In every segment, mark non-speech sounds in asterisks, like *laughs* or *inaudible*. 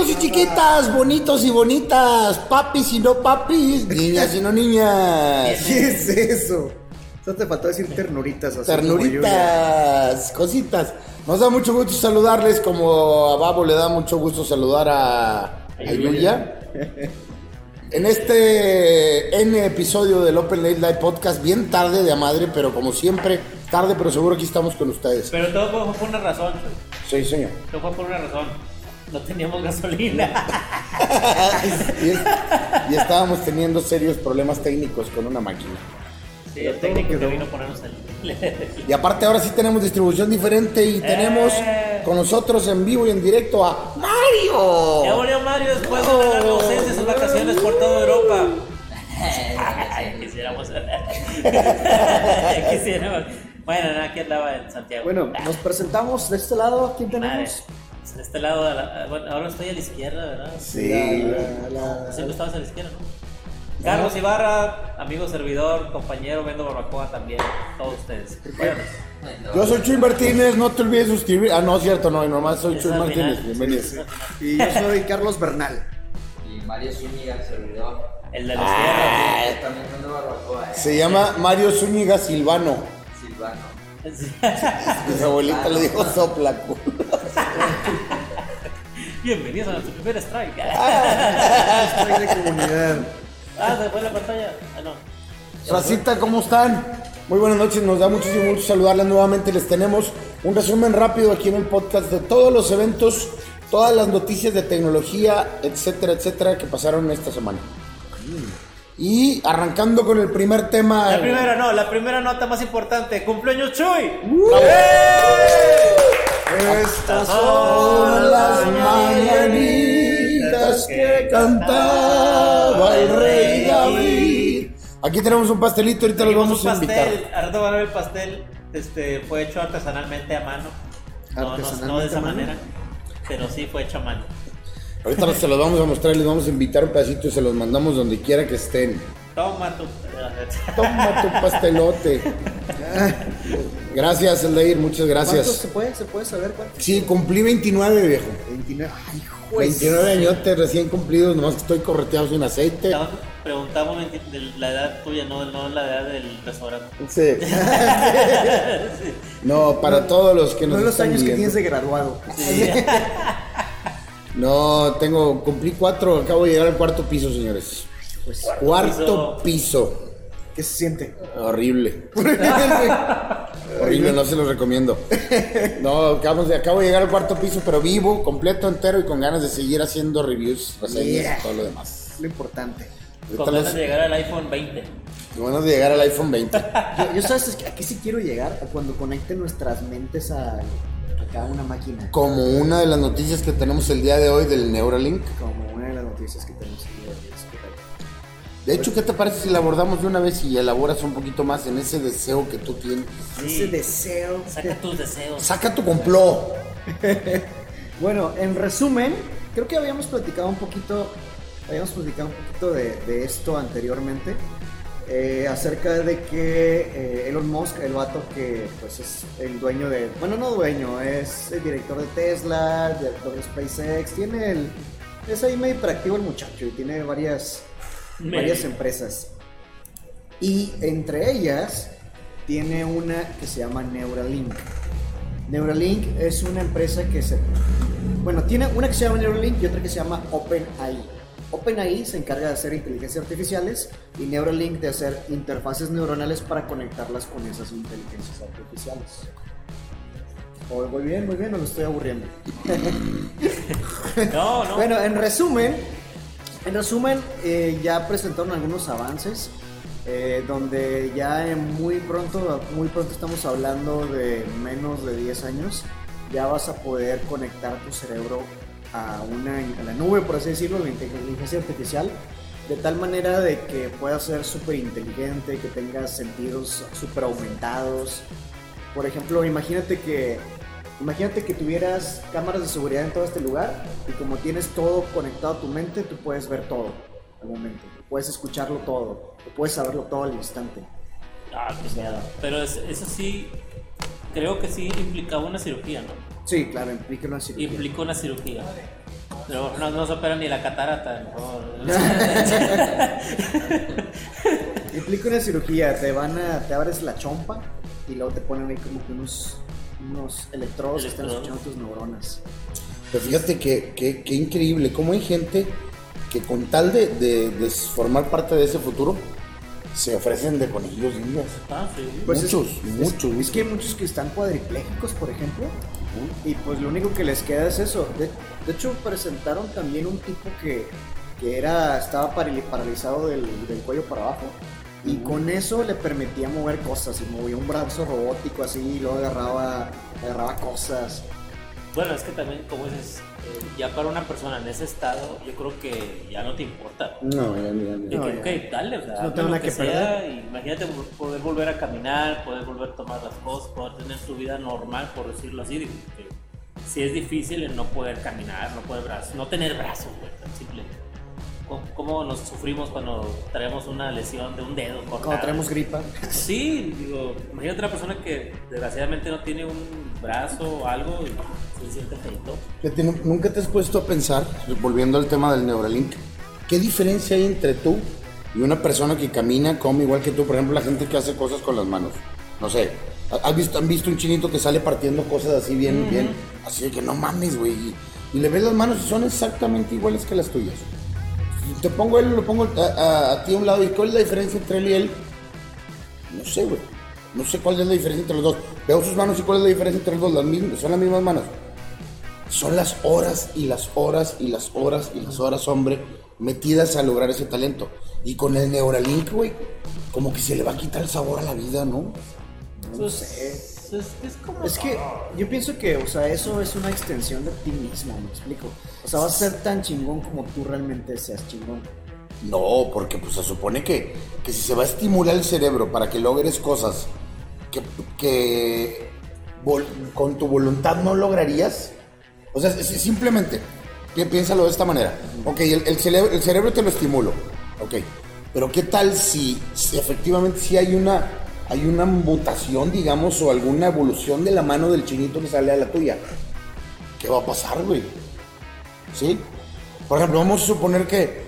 Chiquitos y chiquitas, bonitos y bonitas, papis y no papis, niñas y no niñas. ¿Qué es eso? Solo te faltó decir ternuritas. así. Ternuritas, cositas. Nos da mucho gusto saludarles, como a Babo le da mucho gusto saludar a, a Yuya. En este N episodio del Open Late Live Podcast, bien tarde de a madre, pero como siempre, tarde, pero seguro aquí estamos con ustedes. Pero todo fue por una razón. Sí, señor. Todo fue por una razón. No teníamos gasolina. *laughs* y, es- y estábamos teniendo serios problemas técnicos con una máquina. Sí, el técnico que vino a ponernos el. *laughs* Y aparte ahora sí tenemos distribución diferente y tenemos Eh. con nosotros en vivo y en directo a Mario. Ya volvió Mario después de una larga ausencia, sus vacaciones por toda Europa. *laughs* Quisiéramos. Quisiéramos. Bueno, no, aquí andaba en Santiago. Bueno, nos presentamos de este lado. ¿Quién Madre, tenemos? De este lado, a la- bueno, ahora estoy a la izquierda, ¿verdad? Sí. La- la- Siempre estabas a la izquierda, ¿no? Carlos Ibarra, amigo servidor, compañero, vendo barbacoa también, todos ustedes. Váyanos. Yo soy Chuy Martínez, no te olvides suscribir. Ah, no, cierto, no, nomás soy Es Chuy Martínez. final. Bienvenidos. Y yo soy Carlos Bernal. Y Mario Zúñiga, el servidor. El de la izquierda. Yo también vendo barbacoa, eh. Se llama Mario Zúñiga Silvano. Silvano. *laughs* Su abuelita le dijo sopla. culo. *laughs* Bienvenidos a nuestro primer strike. *laughs* Estoy de comunidad. Ah, se fue la pantalla. Ah, no. Racita, ¿cómo están? Muy buenas noches, nos da muchísimo gusto saludarles nuevamente. Les tenemos un resumen rápido aquí en el podcast de todos los eventos, todas las noticias de tecnología, etcétera, etcétera, que pasaron esta semana. Y arrancando con el primer tema. La primera no, la primera nota más importante. ¡Cumpleaños Chuy! Estas Son las mañanitas que cantaba el rey David. Aquí tenemos un pastelito, ahorita los vamos a invitar. Ahorita van a ver el pastel. Este, fue hecho artesanalmente a mano. No, no, no de ¿Artesanalmente esa manera. Pero sí fue hecho a mano. Ahorita se los vamos a mostrar, les vamos a invitar un pedacito y se los mandamos donde quiera que estén. Toma tu. Toma tu pastelote. Gracias, Aldair, muchas ¿Cuántos gracias. se puede? ¿Se puede saber cuántos? Sí, cumplí 29, viejo. 29. Ay, juez. 29 añotes recién cumplidos, nomás que estoy correteado sin aceite. Preguntamos de la edad tuya, no, no la edad del restaurante. Sí. *laughs* No, para todos los que nos No los están años que tienes de graduado. *laughs* *laughs* No, tengo, cumplí cuatro, acabo de llegar al cuarto piso, señores. Pues, Cuarto piso. ¿qué se siente? *laughs* Horrible. Horrible, no se los recomiendo. No, acabo de, acabo de llegar al cuarto piso, pero vivo, completo, entero y con ganas de seguir haciendo reviews, reseñas Yeah. y todo lo demás. Lo importante. Con ganas los- de llegar al iPhone 20. con ganas de llegar al iPhone 20. Yo, yo sabes a qué sí quiero llegar a cuando conecten nuestras mentes a, a cada una máquina. Como una de las noticias que tenemos el día de hoy del Neuralink. Como una de las noticias que tenemos aquí. es correcto. De hecho, ¿qué te parece si la abordamos de una vez y elaboras un poquito más en ese deseo que tú tienes? Ese deseo. Saca tus deseos. Saca tu complot. *laughs* Bueno, en resumen, creo que habíamos platicado un poquito, habíamos platicado un poquito de, de esto anteriormente, eh, acerca de que eh, Elon Musk, el vato que pues es el dueño de, bueno no dueño, es el director de Tesla, director de SpaceX, tiene el, es ahí medio hiperactivo el muchacho y tiene varias, Medio. varias empresas. Y entre ellas tiene una que se llama Neuralink. Neuralink es una empresa que se... Bueno, tiene una que se llama Neuralink y otra que se llama OpenAI. OpenAI se encarga de hacer inteligencias artificiales y Neuralink de hacer interfaces neuronales para conectarlas con esas inteligencias artificiales. Oh, muy bien, muy bien, no lo estoy aburriendo. *laughs* No, no. Bueno, en resumen, en resumen, eh, ya presentaron algunos avances. eh, donde ya en muy pronto, muy pronto estamos hablando de menos de 10 años, ya vas a poder conectar tu cerebro a una a la nube, por así decirlo, la inteligencia artificial, de tal manera de que pueda ser súper inteligente, que tenga sentidos súper aumentados. Por ejemplo, imagínate que Imagínate que tuvieras cámaras de seguridad en todo este lugar y como tienes todo conectado a tu mente, tú puedes ver todo al momento, puedes escucharlo todo, puedes saberlo todo al instante. Ah, qué miedo. Pero es- eso sí, creo que sí implicaba una cirugía, ¿no? Sí, claro, implica una cirugía. Implicó una cirugía. No, no, no se opera ni la catarata. no. *laughs* Implica una cirugía, te van a, te abres la chompa y luego te ponen ahí como que unos, unos electrodos que están escuchando tus neuronas. Pero fíjate que, que, que increíble, cómo hay gente que con tal de, de- de formar parte de ese futuro, se ofrecen de conejillos de indias. Ah, sí. Pues es- muchos, es, muchos. Es, que hay muchos que están cuadripléjicos, por ejemplo, y pues lo único que les queda es eso. De, de hecho, presentaron también un tipo que, que era, estaba parali- paralizado del, del cuello para abajo. Y con eso le permitía mover cosas y movía un brazo robótico así y luego agarraba, agarraba cosas. Bueno, es que también, como dices, ya para una persona en ese estado, yo creo que ya no te importa. No, ya, ya, ya. No, que, ya. ok, dale, o sea, No tengo nada que sea, perder. Imagínate poder volver a caminar, poder volver a tomar las cosas, poder tener tu vida normal, por decirlo así. Digo, que si es difícil el no poder caminar, no poder brazos, no tener brazos, güey, tan simple. ¿Cómo, nos sufrimos cuando traemos una lesión de un dedo? cortado? Cuando traemos gripa. Sí, digo, imagínate una persona que desgraciadamente no tiene un brazo o algo y se siente feito. Fíjate, ¿nu- ¿Nunca te has puesto a pensar, volviendo al tema del Neuralink, qué diferencia hay entre tú y una persona que camina, come igual que tú? Por ejemplo, la gente que hace cosas con las manos. No sé, ¿has visto, ¿han visto un chinito que sale partiendo cosas así bien, bien? Así de que no mames, güey. Y, y le ves las manos y son exactamente iguales que las tuyas. Te pongo él, lo pongo a, a- a ti a un lado. ¿Y cuál es la diferencia entre él y él? No sé, güey. No sé cuál es la diferencia entre los dos. Veo sus manos y cuál es la diferencia entre los dos. Las mismas, son las mismas manos. Son las horas y las horas y las horas y las horas, hombre, metidas a lograr ese talento. Y con el Neuralink, güey, como que se le va a quitar el sabor a la vida, ¿no? Pues, es, es como... Es que yo pienso que, o sea, eso es una extensión de ti mismo, me explico. O sea, vas a ser tan chingón como tú realmente seas chingón. No, porque pues se supone que, que si se va a estimular el cerebro para que logres cosas que, que vol- con tu voluntad no lograrías, o sea, si- simplemente pi- piénsalo de esta manera. Ok, el, el cerebro, el cerebro te lo estimulo, ok, pero ¿qué tal si, si efectivamente si hay una, hay una mutación, digamos, o alguna evolución de la mano del chinito que sale a la tuya? ¿Qué va a pasar, güey? ¿Sí? Por ejemplo, vamos a suponer que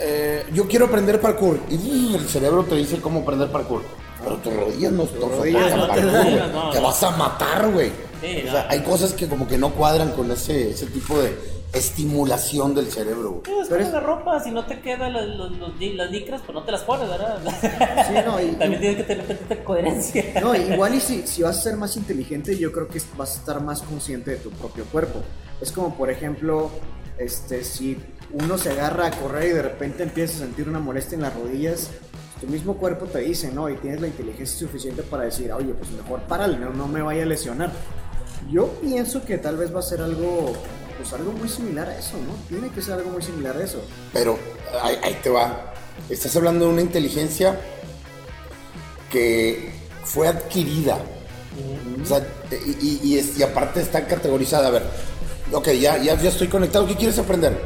eh, yo quiero aprender parkour y el cerebro te dice cómo aprender parkour. Pero tus rodillas no te rodillas no te parkour, dan, güey. no, Te vas a matar, güey. Sí, o sea, no. hay cosas que como que no cuadran con ese, ese tipo de estimulación del cerebro. güey. Sí, es Pero como es- la ropa, si no te quedan los, los- los- las licras, pues no te las pones, ¿verdad? Sí, no, y- También tienes que tener tantita coherencia. No, igual y si, si vas a ser más inteligente, yo creo que vas a estar más consciente de tu propio cuerpo. Es como, por ejemplo, este, si uno se agarra a correr y de repente empieza a sentir una molestia en las rodillas, tu mismo cuerpo te dice, ¿no? Y tienes la inteligencia suficiente para decir, oye, pues mejor párale, no, no me vaya a lesionar. Yo pienso que tal vez va a ser algo, pues algo muy similar a eso, ¿no? Tiene que ser algo muy similar a eso. Pero ahí, ahí te va. Estás hablando de una inteligencia que fue adquirida. O sea, y, y- y es- y aparte está categorizada. A ver, ok, ya, ya, ya estoy conectado. ¿Qué quieres aprender?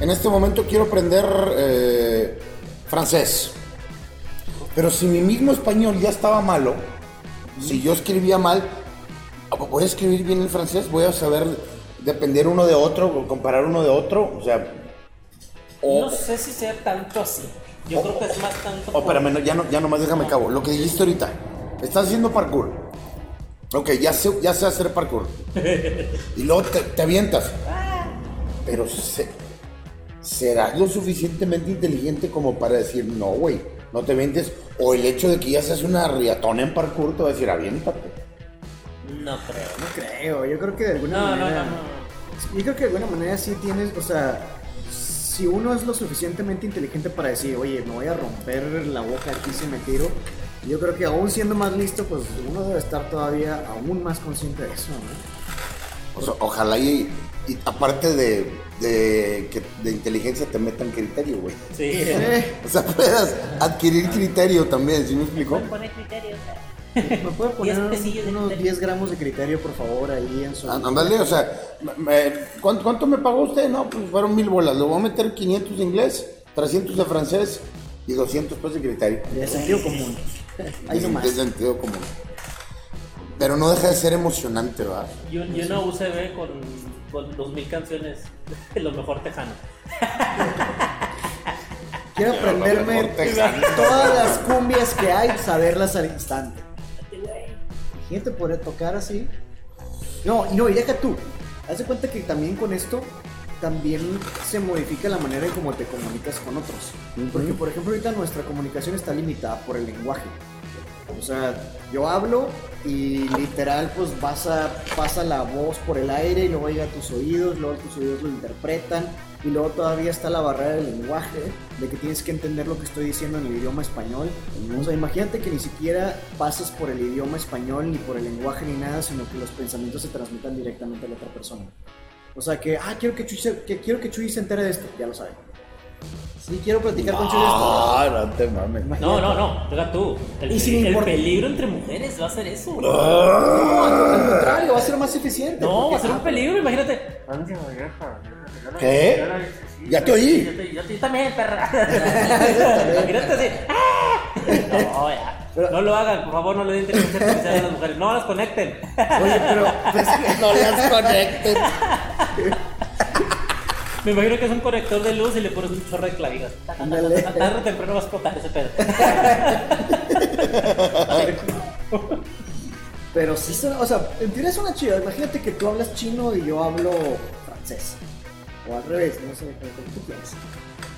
En este momento quiero aprender eh, francés. Pero si mi mismo español ya estaba malo, si yo escribía mal, voy a escribir bien el francés, voy a saber depender uno de otro, comparar uno de otro. O sea, o, No sé si sea tanto así. Yo creo que es más tanto. Oh, espérame, no, ya, no, ya nomás déjame cabo. Lo que dijiste ahorita. Estás haciendo parkour. Ok, ya sé, ya sé hacer parkour. *laughs* Y luego te, te avientas. Pero se- ¿serás lo suficientemente inteligente como para decir, no, güey, no te avientes? O el hecho de que ya seas una riatona en parkour te va a decir, aviéntate. No creo. No creo, yo creo que de alguna No, manera... no, no. Yo creo que de alguna manera sí tienes, o sea, si uno es lo suficientemente inteligente para decir, oye, me voy a romper la boca aquí si me tiro, yo creo que aún siendo más listo, pues uno debe estar todavía aún más consciente de eso, ¿no? O sea, ojalá y, y aparte de, de, que, de inteligencia te metan criterio, güey. Sí. Eh, *laughs* O sea, puedas adquirir criterio también, ¿sí me explico? Pone criterios. ¿Me puede *laughs* poner de unos criterio. 10 gramos de criterio, por favor, ahí en su... Á- Ándale, o sea, me- ¿cuánto, cuánto me pagó usted? No, pues fueron mil bolas. Le voy a meter 500 de inglés, 300 de francés y 200 pesos de criterio. De sentido común. *laughs* Ahí De- nomás. de sentido común. Pero no deja de ser emocionante, ¿verdad? Y, un- y una UCB con, con 2000 canciones, *laughs* lo mejor tejano. Quiero aprenderme todas las cumbias que hay, saberlas al instante. Imagínate poder tocar así. No, y no, y deja tú. Haz de cuenta que también con esto también se modifica la manera en cómo te comunicas con otros. Porque, por ejemplo, ahorita nuestra comunicación está limitada por el lenguaje. O sea, yo hablo y literal pues pasa, pasa la voz por el aire y luego llega a tus oídos, luego tus oídos lo interpretan y luego todavía está la barrera del lenguaje, de que tienes que entender lo que estoy diciendo en el idioma español. O sea, imagínate que ni siquiera pasas por el idioma español ni por el lenguaje ni nada, sino que los pensamientos se transmitan directamente a la otra persona. O sea que, ah, quiero que Chuy se, que, quiero que Chuy se entere de esto, ya lo sabe. Sí, quiero platicar con Chuy de esto. Ah, no te mames. No, no, no, deja tú. El, Y sin el peligro entre mujeres va a ser eso. No, al contrario, va a ser más eficiente. No, porque- va a ser un peligro, imagínate. ¿Qué? Ya te oí. Yo, yo también, perra. imagínate así. ¡ah! No, ya. No lo hagan, por favor, no le den inteligencia artificial a las mujeres. No las conecten. Oye, pero pues, No las conecten. Me imagino que es un conector de luz y le pones un chorro de clavijas. Ándale. Tarde o temprano va a explotar ese pedo. pero sí, o sea, en teoría es una chida. Imagínate que tú hablas chino y yo hablo francés. O al revés, no sé, como tú quieras.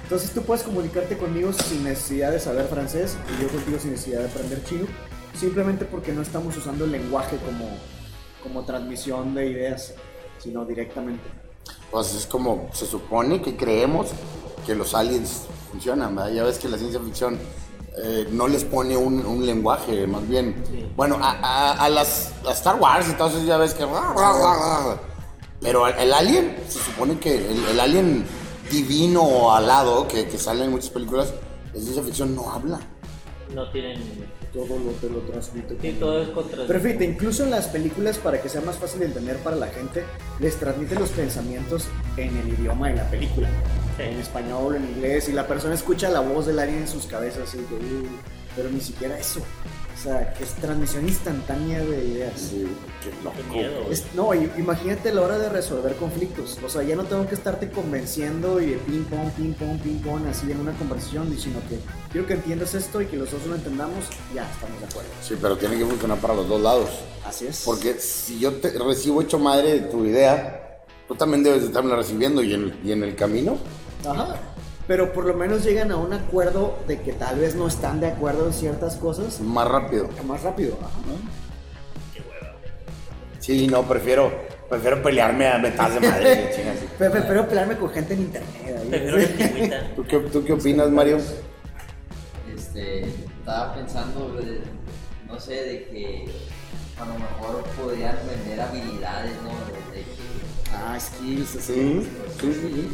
Entonces tú puedes comunicarte conmigo sin necesidad de saber francés y yo contigo sin necesidad de aprender chino. Simplemente porque no estamos usando el lenguaje como, como transmisión de ideas, sino directamente. Pues es como se supone que creemos que los aliens funcionan, ¿verdad? Ya ves que la ciencia ficción eh, no les pone un, un lenguaje, más bien. Bueno, a, a- a las a Star Wars eso ya ves que. Pero el alien, se supone que el, el alien divino o alado que, que sale en muchas películas de ciencia ficción no habla. No tienen. Todo lo te lo transmite. Sí, todo es contra. Pero fíjate, incluso en las películas, para que sea más fácil de entender para la gente, les transmite los pensamientos en el idioma de la película. Sí. En español, en inglés, y la persona escucha la voz del alien en sus cabezas, así que, "Uh", pero ni siquiera eso. O sea, que es transmisión instantánea de ideas. Sí, qué loco. Qué miedo. Es- no, y- imagínate la hora de resolver conflictos. O sea, ya no tengo que estarte convenciendo y de ping pong, ping pong, ping pong, así en una conversación, sino que quiero que entiendas esto y que los dos lo entendamos, ya estamos de acuerdo. Sí, pero tiene que funcionar para los dos lados. Así es. Porque si yo te recibo hecho madre de tu idea, tú también debes de estarla recibiendo y en, y en el camino. Ajá. Pero por lo menos llegan a un acuerdo de que tal vez no están de acuerdo en ciertas cosas Más rápido. más rápido. Ajá. Sí, no, prefiero, prefiero pelearme a metas de madre. *laughs* chingas. Pero prefiero pelearme con gente en internet. ahí. Prefiero la. ¿Tú qué, ¿Tú qué opinas, Mario? Este, estaba pensando, de- no sé, de que a lo mejor podrían vender habilidades, ¿no? De, de que, Ah, skills, así. Sí, sí, sí.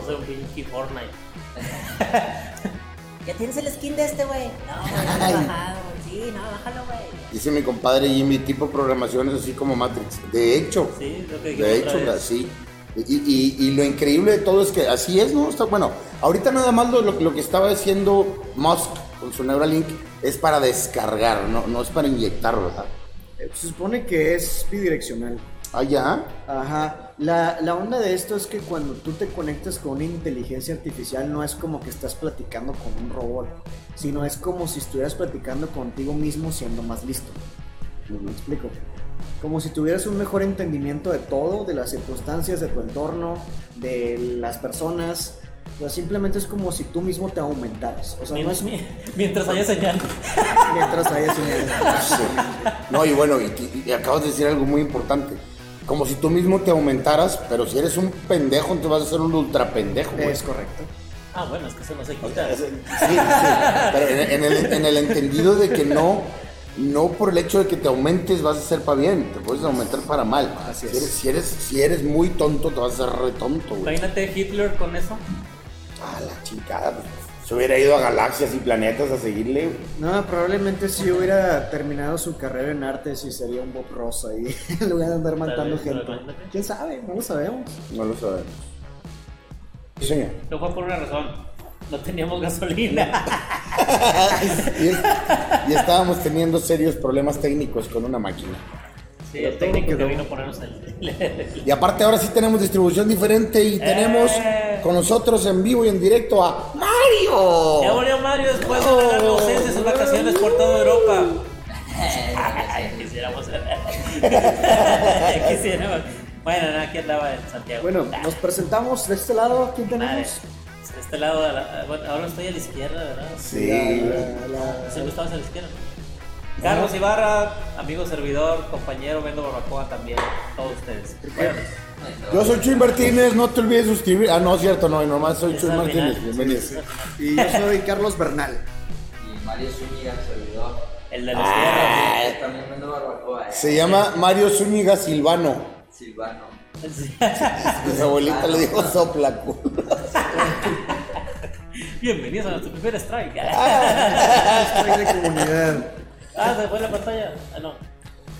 Vamos a hacer un pinky Fortnite. *laughs* ¿Ya tienes el skin de este, güey? No, güey, no lo he bajado, güey. Sí, no, bájalo, güey. Dice mi compadre Jimmy, tipo programación es así como Matrix. De hecho, Sí, lo que de hecho, vez. sí. Y, y- y lo increíble de todo es que así es, ¿no? Está, bueno, ahorita nada más lo, lo- lo que estaba haciendo Musk con su Neuralink es para descargar, no, no es para inyectar, ¿verdad? Se supone que es bidireccional. Ah, ya. Ajá. La, la onda de esto es que cuando tú te conectas con una inteligencia artificial no es como que estás platicando con un robot, sino es como si estuvieras platicando contigo mismo siendo más listo. ¿Me explico? Como si tuvieras un mejor entendimiento de todo, de las circunstancias, de tu entorno, de las personas. O sea, simplemente es como si tú mismo te aumentaras. O sea, no es Mien- Mientras haya señal. mientras hayas señal. *laughs* Sí. No, y bueno, y, y- y acabas de decir algo muy importante. Como si tú mismo te aumentaras, pero si eres un pendejo, entonces vas a ser un ultra pendejo. güey. Es correcto. Ah, bueno, es que eso no se quita. sí, sí, pero en, en el, en el entendido de que no, no por el hecho de que te aumentes vas a ser para bien, te puedes aumentar para mal. Así si, es. eres, si, eres, si eres muy tonto, te vas a hacer re tonto, güey. Imagínate Hitler con eso. Ah, la chingada, pues, se hubiera ido a galaxias y planetas a seguirle. güey. No, probablemente si hubiera terminado su carrera en artes y sería un Bob Ross ahí, *laughs* en lugar de andar matando vez, pero gente. ¿Quién sabe? No lo sabemos. No lo sabemos. Sí, señor. Pero fue por una razón. no teníamos gasolina. *laughs* y, es- y estábamos teniendo serios problemas técnicos con una máquina. Sí, el técnico que vino a ponernos el. Y aparte ahora sí tenemos distribución diferente y tenemos Eh. con nosotros en vivo y en directo a Mario. Ya volvió Mario después de una larga ausencia de sus vacaciones por toda Europa. Quisiéramos. *laughs* Quisiéramos. Bueno, no, aquí andaba en Santiago. Bueno, Ah, nos presentamos de este lado. ¿Quién madre. tenemos? De este lado, la- bueno, ahora estoy a la izquierda, ¿verdad? Sí. La- Siempre estabas a la izquierda. Carlos Ibarra, amigo servidor, compañero, Vendo Barbacoa también, todos ustedes. Bueno, Yo soy Chuy Martínez, no te olvides suscribir. Ah, no, cierto, no, nomás soy Chuy Martínez. final. Bienvenidos. Y yo soy Carlos Bernal. Y Mario Zúñiga, servidor. El de la izquierda. Yo también vendo barbacoa. eh. Se llama Mario Zúñiga Silvano. Silvano. Sí. Mi abuelita le dijo sopla culo. Bienvenidos a nuestro primer strike. Estoy de comunidad. Ah, se fue la pantalla. Ah, no.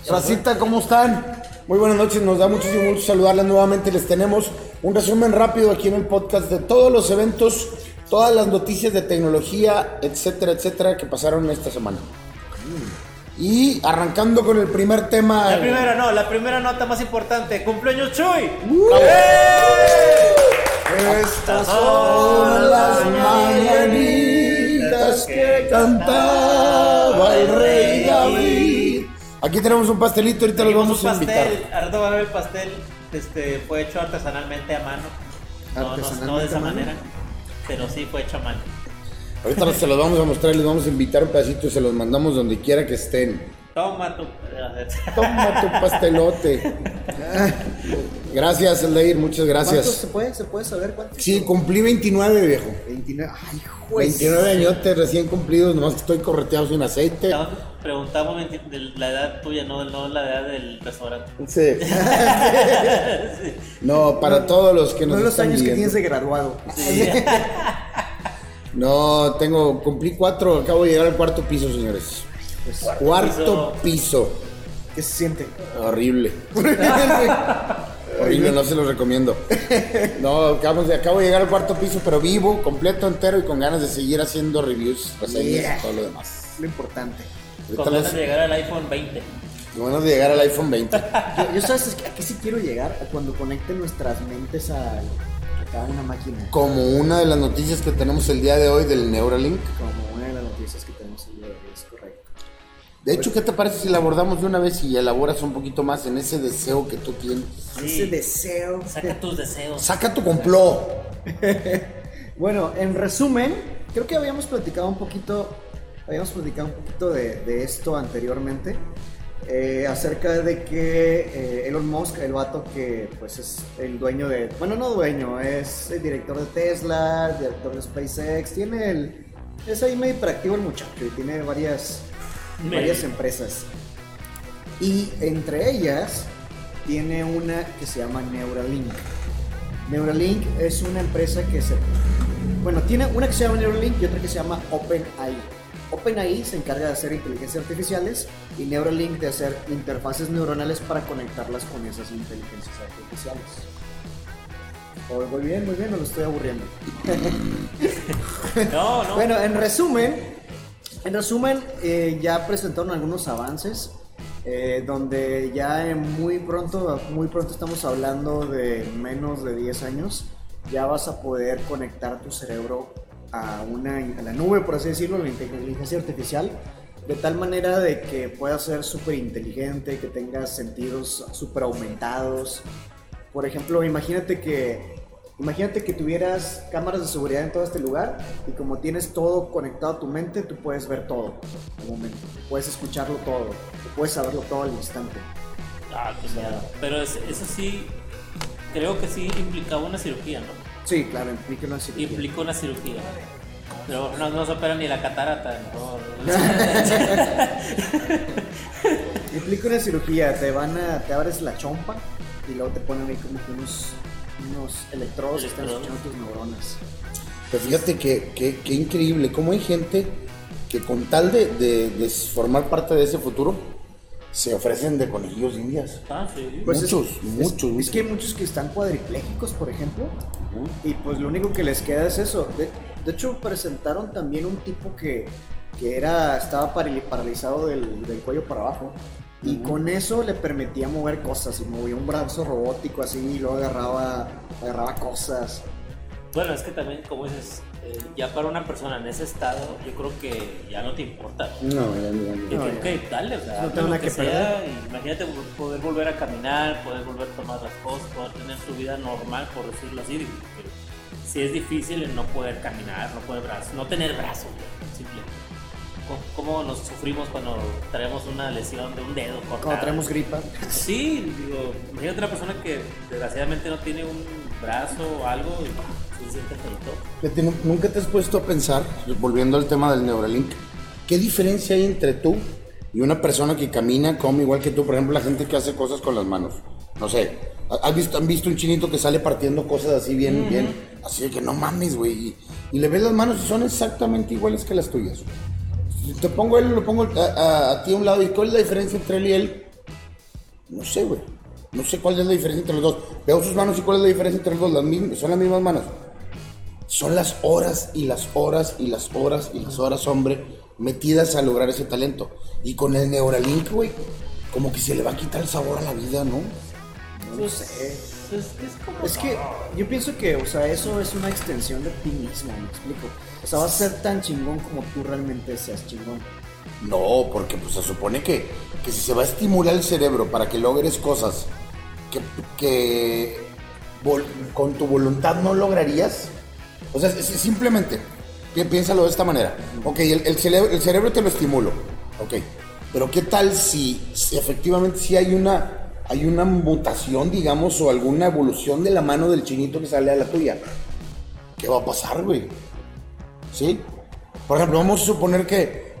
Racita, ¿cómo están? Muy buenas noches, nos da muchísimo gusto saludarles nuevamente. Les tenemos un resumen rápido aquí en el podcast de todos los eventos, todas las noticias de tecnología, etcétera, etcétera, que pasaron esta semana. Y arrancando con el primer tema. La primera no, la primera nota más importante. ¡Cumpleaños Chuy! Estas Son las mañanitas que cantaba el rey David. Aquí tenemos un pastelito, ahorita los vamos a invitar. Ahorita va a ver el pastel. Este, fue hecho artesanalmente a mano. No, no, no de ¿Artesanalmente esa manera. Pero sí fue hecho a mano. Ahorita se los vamos a mostrar, les vamos a invitar un pedacito y se los mandamos donde quiera que estén. Toma tu. Toma tu pastelote. *laughs* Gracias, Aldair, muchas ¿Cuántos gracias. se puede, se puede saber cuántos? Sí, cumplí 29, viejo. 29. Ay, juez. 29 añotes recién cumplidos, nomás que estoy correteado sin aceite. No, Preguntamos de la edad tuya, no, no la edad del restaurante. Sí. *laughs* No, para todos los que nos No los están años que tienes de graduado. No, tengo, cumplí cuatro, acabo de llegar al cuarto piso, señores. Cuarto piso. ¿Qué se siente? Horrible. *laughs* Horrible, no se los recomiendo. *laughs* No, acabo de, acabo de llegar al cuarto piso, pero vivo, completo, entero y con ganas de seguir haciendo reviews, reseñas Yeah. y todo lo demás. Lo importante. Ahorita Con ganas de llegar al iPhone 20. con ganas de llegar al iPhone 20. *laughs* Yo, yo sabes a qué sí quiero llegar a cuando conecten nuestras mentes a, a cada una máquina. Como una de las noticias que tenemos el día de hoy del Neuralink. Como De hecho, ¿qué te parece si la abordamos de una vez y elaboras un poquito más en ese deseo que tú tienes? Ese deseo. Saca tus deseos. Saca tu complot. *laughs* Bueno, en resumen, creo que habíamos platicado un poquito, habíamos platicado un poquito de, de esto anteriormente, eh, acerca de que eh, Elon Musk, el vato que pues es el dueño de, bueno, no dueño, es el director de Tesla, director de SpaceX, tiene el, es ahí medio hiperactivo el muchacho y tiene varias, Medio. varias empresas. Y entre ellas tiene una que se llama Neuralink. Neuralink es una empresa que se... Bueno, tiene una que se llama Neuralink y otra que se llama OpenAI. OpenAI se encarga de hacer inteligencias artificiales y Neuralink de hacer interfaces neuronales para conectarlas con esas inteligencias artificiales. Oh, muy bien, muy bien, no lo estoy aburriendo. *laughs* No, no. Bueno, en resumen, en resumen, eh, ya presentaron algunos avances. eh, donde ya muy pronto, muy pronto estamos hablando de menos de 10 años, ya vas a poder conectar tu cerebro a una a la nube, por así decirlo, la inteligencia artificial, de tal manera de que puedas ser súper inteligente, que tengas sentidos súper aumentados. Por ejemplo, imagínate que Imagínate que tuvieras cámaras de seguridad en todo este lugar y como tienes todo conectado a tu mente, tú puedes ver todo al momento, puedes escucharlo todo, puedes saberlo todo al instante. Ah, qué miedo. Pero es- eso sí, creo que sí implicaba una cirugía, ¿no? Sí, claro, implica una cirugía. Implica una cirugía. Pero no, no se opera ni la catarata. No, *laughs* Implica una cirugía, te van a, te abres la chompa y luego te ponen ahí como que unos, unos electrodos que están escuchando tus neuronas. Pero fíjate que, que- que increíble, cómo hay gente que con tal de, de- de formar parte de ese futuro, se ofrecen de conejillos indias. Ah, sí. Pues es- muchos, es- muchos, Es, que hay muchos que están cuadriplégicos, por ejemplo, y pues lo único que les queda es eso. De- De hecho, presentaron también un tipo que, que era, estaba parali- paralizado del, del cuello para abajo. Y con eso le permitía mover cosas. Y movía un brazo robótico así y luego agarraba, agarraba cosas. Bueno, es que también, como dices, eh, ya para una persona en ese estado, yo creo que ya no te importa. No, ya, ya, ya. Que, No, que, ya. ok, dale, o sea, No tengo lo nada que sea, Imagínate poder volver a caminar, poder volver a tomar las cosas, poder tener tu vida normal, por decirlo así. que Si es difícil el no poder caminar, no poder brazos, no tener brazos, simple. ¿Cómo- ¿Cómo nos sufrimos cuando traemos una lesión de un dedo cortado? Cuando traemos gripa. Sí, digo, imagínate una persona que desgraciadamente no tiene un brazo o algo y se siente nu- Nunca te has puesto a pensar, volviendo al tema del Neuralink, ¿qué diferencia hay entre tú y una persona que camina, come igual que tú? Por ejemplo, la gente que hace cosas con las manos. No sé, ¿has visto, ¿han visto un chinito que sale partiendo cosas así bien, bien? Así de que no mames, güey. Y, y le ves las manos y son exactamente iguales que las tuyas. Te pongo él, lo pongo a, a- a ti a un lado. ¿Y cuál es la diferencia entre él y él? No sé, güey. No sé cuál es la diferencia entre los dos. Veo sus manos y cuál es la diferencia entre los dos. Las mismas, son las mismas manos. Son las horas y las horas y las horas y las horas, hombre, metidas a lograr ese talento. Y con el Neuralink, güey, como que se le va a quitar el sabor a la vida, ¿no? No sé. Pues, es como Es que yo pienso que, o sea, eso es una extensión de ti mismo, me explico. O sea, vas a ser tan chingón como tú realmente seas chingón. No, porque pues se supone que, que si se va a estimular el cerebro para que logres cosas que, que vol- con tu voluntad no lograrías, o sea, simplemente, pi- piénsalo de esta manera. Ok, el, el cerebro, el cerebro te lo estimulo, ok, pero ¿qué tal si, si efectivamente si hay una, hay una mutación, digamos, o alguna evolución de la mano del chinito que sale a la tuya? ¿Qué va a pasar, güey? ¿Sí? Por ejemplo, vamos a suponer que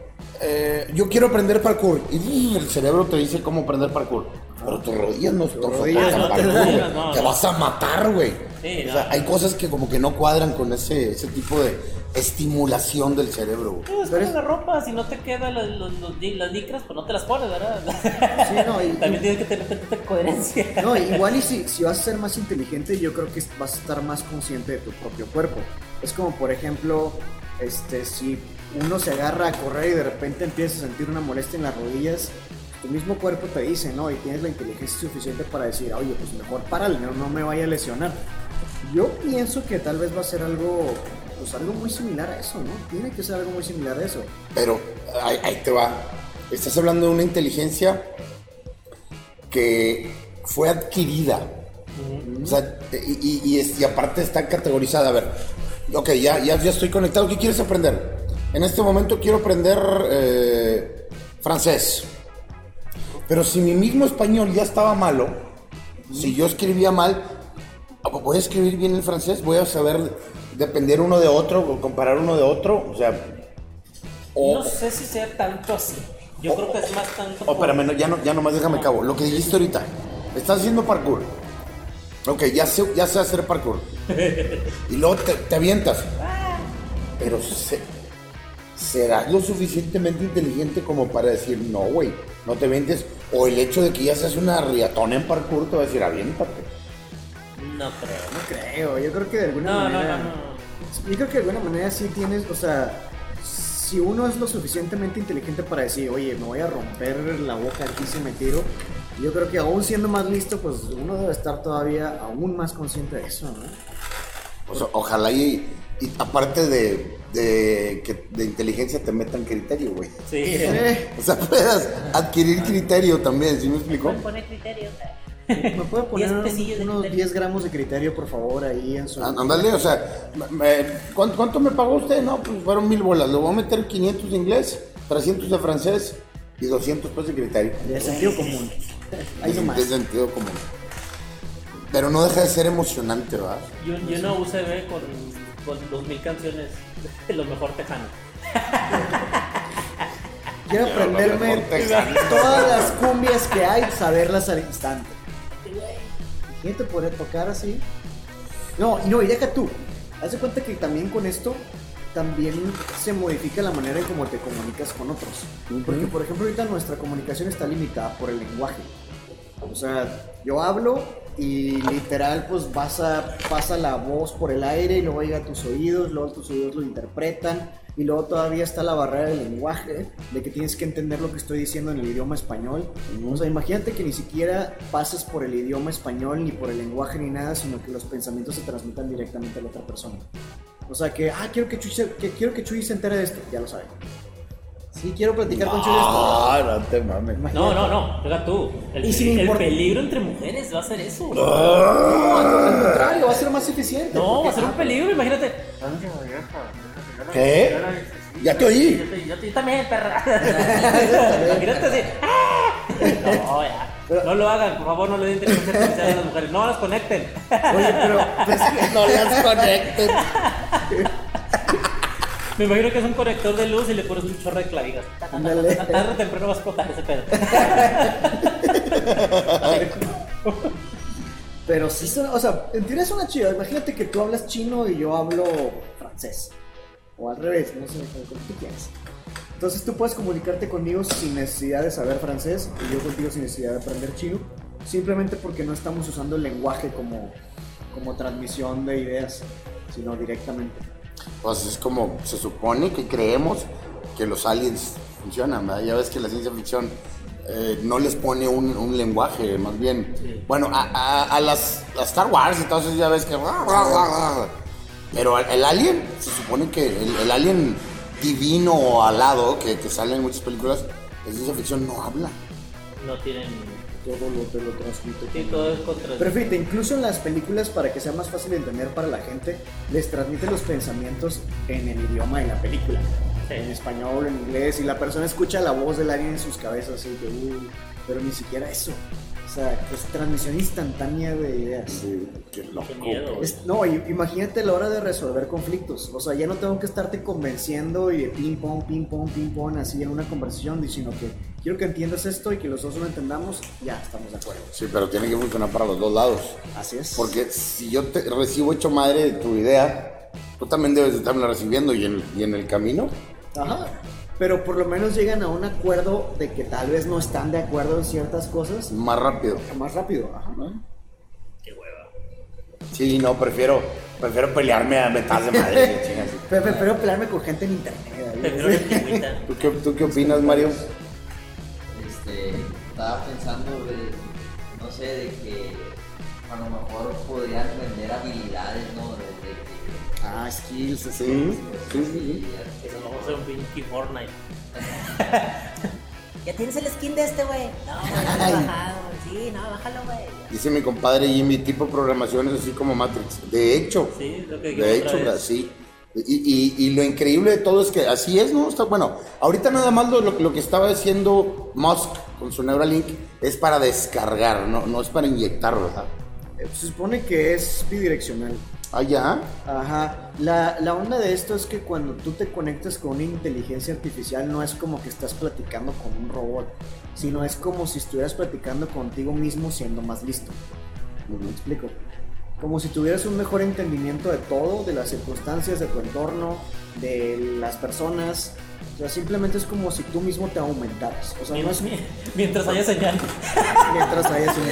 eh, yo quiero aprender parkour y el cerebro te dice cómo aprender parkour. Pero tus rodillas no están rodillas no te parkour, dan, güey. no, Te vas a matar, güey. Sí, o no. sea, hay cosas que como que no cuadran con ese, ese tipo de estimulación del cerebro. güey. Pues Pero es- la ropa, si no te quedan los, los- los las licras, pues no te las pones, ¿verdad? Sí, no, y- También tienes que tener tanta coherencia. No, igual y si, si vas a ser más inteligente, yo creo que vas a estar más consciente de tu propio cuerpo. Es como, por ejemplo, este, si uno se agarra a correr y de repente empieza a sentir una molestia en las rodillas, tu mismo cuerpo te dice, ¿no? Y tienes la inteligencia suficiente para decir, oye, pues mejor párale, no, no me vaya a lesionar. Yo pienso que tal vez va a ser algo, pues algo muy similar a eso, ¿no? Tiene que ser algo muy similar a eso. Pero ahí, ahí te va. Estás hablando de una inteligencia que fue adquirida. O sea, y, y- y es- y aparte está categorizada. A ver, ok, ya, ya, ya estoy conectado. ¿Qué quieres aprender? En este momento quiero aprender eh, francés. Pero si mi mismo español ya estaba malo, si yo escribía mal, voy a escribir bien el francés, voy a saber depender uno de otro, o comparar uno de otro. O sea, o, No sé si sea tanto así. Yo O- creo que es más tanto. Oh, espérame, no, ya, no, ya nomás déjame cabo. Lo que dijiste ahorita. Estás haciendo parkour. Ok, ya sé, ya sé hacer parkour. *laughs* Y luego te, te avientas. Pero se- serás lo suficientemente inteligente como para decir, no, güey, no te avientes. O el hecho de que ya seas una riatona en parkour te va a decir, aviéntate. No creo. No creo, yo creo que de alguna No, no, manera... no, no. Yo creo que de alguna manera sí tienes, o sea, si uno es lo suficientemente inteligente para decir, oye, me voy a romper la boca aquí si me tiro, yo creo que aún siendo más listo, pues uno debe estar todavía aún más consciente de eso, ¿no? O sea, ojalá y, y aparte de, de, que, de inteligencia te metan criterio, güey. Sí. Eh, *laughs* O sea, puedas adquirir criterio también, ¿sí me explico? Pone criterio. ¿Me puede *laughs* poner Diez unos, pesillos de unos criterio. 10 gramos de criterio, por favor, ahí en su... Ándale, o sea, me- ¿cuánto, cuánto me pagó usted? No, pues fueron mil bolas. Le voy a meter 500 de inglés, 300 de francés y 200 pesos de criterio. De sentido común. Ahí De- nomás. de sentido común. Pero no deja de ser emocionante, ¿verdad? Yo, yo no UCB con, con 2000 canciones de lo mejor tejano. Quiero aprenderme todas las cumbias que hay, saberlas al instante. ¿Quién te puede tocar así? No, y no, y deja tú. Haz de cuenta que también con esto también se modifica la manera en cómo te comunicas con otros. Porque, por ejemplo, ahorita nuestra comunicación está limitada por el lenguaje. O sea, yo hablo y literal pues vas a, pasa la voz por el aire y luego llega a tus oídos, luego tus oídos lo interpretan y luego todavía está la barrera del lenguaje, de que tienes que entender lo que estoy diciendo en el idioma español. O sea, imagínate que ni siquiera pases por el idioma español, ni por el lenguaje, ni nada, sino que los pensamientos se transmitan directamente a la otra persona. O sea, que, ah, quiero que Chuy se, que, quiero que Chuy se entere de esto, ya lo sabe. Sí, quiero platicar con Chuy de esto. No, no te mames. No, no, no, oiga tú. El, Y sin el import- peligro entre mujeres va a ser eso. No, al contrario, va a ser más eficiente. No, porque- va a ser un peligro, imagínate. ¿Qué? Ya te oí. Yo, yo también, perra. *laughs* imagínate así. No, ya. No lo hagan, por favor, no le den inteligencia artificial a las mujeres. No las conecten. Oye, pero pues, No las conecten. Me imagino que es un conector de luz y le pones un chorro de clavijas. Tarde o temprano va a explotar ese pedo. Pero sí, o sea, en teoría es una chida. Imagínate que tú hablas chino y yo hablo francés. O al revés, no sé, como tú quieras. Entonces tú puedes comunicarte conmigo sin necesidad de saber francés y yo contigo sin necesidad de aprender chino. Simplemente porque no estamos usando el lenguaje como, como transmisión de ideas, sino directamente. Pues es como se supone que creemos que los aliens funcionan, ¿verdad? Ya ves que la ciencia ficción eh, no les pone un, un lenguaje, más bien. Bueno, a, a- a las a Star Wars y todo eso ya ves que. Pero el, alien, se supone que el, el alien divino o alado que, que sale en muchas películas de ciencia ficción no habla. No tienen. Todo lo te lo transmite. Sí, todo es contra. Pero fíjate, incluso en las películas, para que sea más fácil de entender para la gente, les transmite los pensamientos en el idioma de la película. Sí. En español, en inglés, y la persona escucha la voz del alien en sus cabezas, así que, "Uy", pero ni siquiera eso. O sea, que es transmisión instantánea de ideas. Sí, qué loco. Qué miedo. güey. Es- no, imagínate la hora de resolver conflictos. O sea, ya no tengo que estarte convenciendo y de ping pong, ping pong, ping pong, así en una conversación, sino que quiero que entiendas esto y que los dos lo entendamos, ya estamos de acuerdo. Sí, pero tiene que funcionar para los dos lados. Así es. Porque si yo te recibo hecho madre de tu idea, tú también debes de estarla recibiendo y en, y en el camino. Ajá. Pero por lo menos llegan a un acuerdo de que tal vez no están de acuerdo en ciertas cosas Más rápido. más rápido. Ajá. Qué hueva. Sí, no, prefiero, prefiero pelearme a metas de madre. *laughs* Pero prefiero pelearme con gente en internet. *laughs* ¿Tú qué, ¿Tú qué opinas, Mario? Este, estaba pensando, de, no sé, de que a lo mejor podrían vender habilidades, ¿no? De, de que Ah, skills, así. Sí, sí, sí. Eso no va a ser un pinky Fortnite. *laughs* ¿Ya tienes el skin de este, güey? No, güey. Sí, no, bájalo, güey. Dice mi compadre Jimmy, tipo programación es así como Matrix. De hecho, Sí, es lo que de otra hecho, vez. sí. Y, y- y lo increíble de todo es que así es, ¿no? Está, bueno, ahorita nada más lo, lo- lo que estaba haciendo Musk con su Neuralink es para descargar, no, no es para inyectar, ¿verdad? Se supone que es bidireccional. Ah, ya. Ajá. La, la onda de esto es que cuando tú te conectas con una inteligencia artificial no es como que estás platicando con un robot, sino es como si estuvieras platicando contigo mismo siendo más listo. ¿Me explico? Como si tuvieras un mejor entendimiento de todo, de las circunstancias, de tu entorno, de las personas. O sea, simplemente es como si tú mismo te aumentaras. O sea, no es Mien- *laughs* Mientras haya señal. mientras hayas un...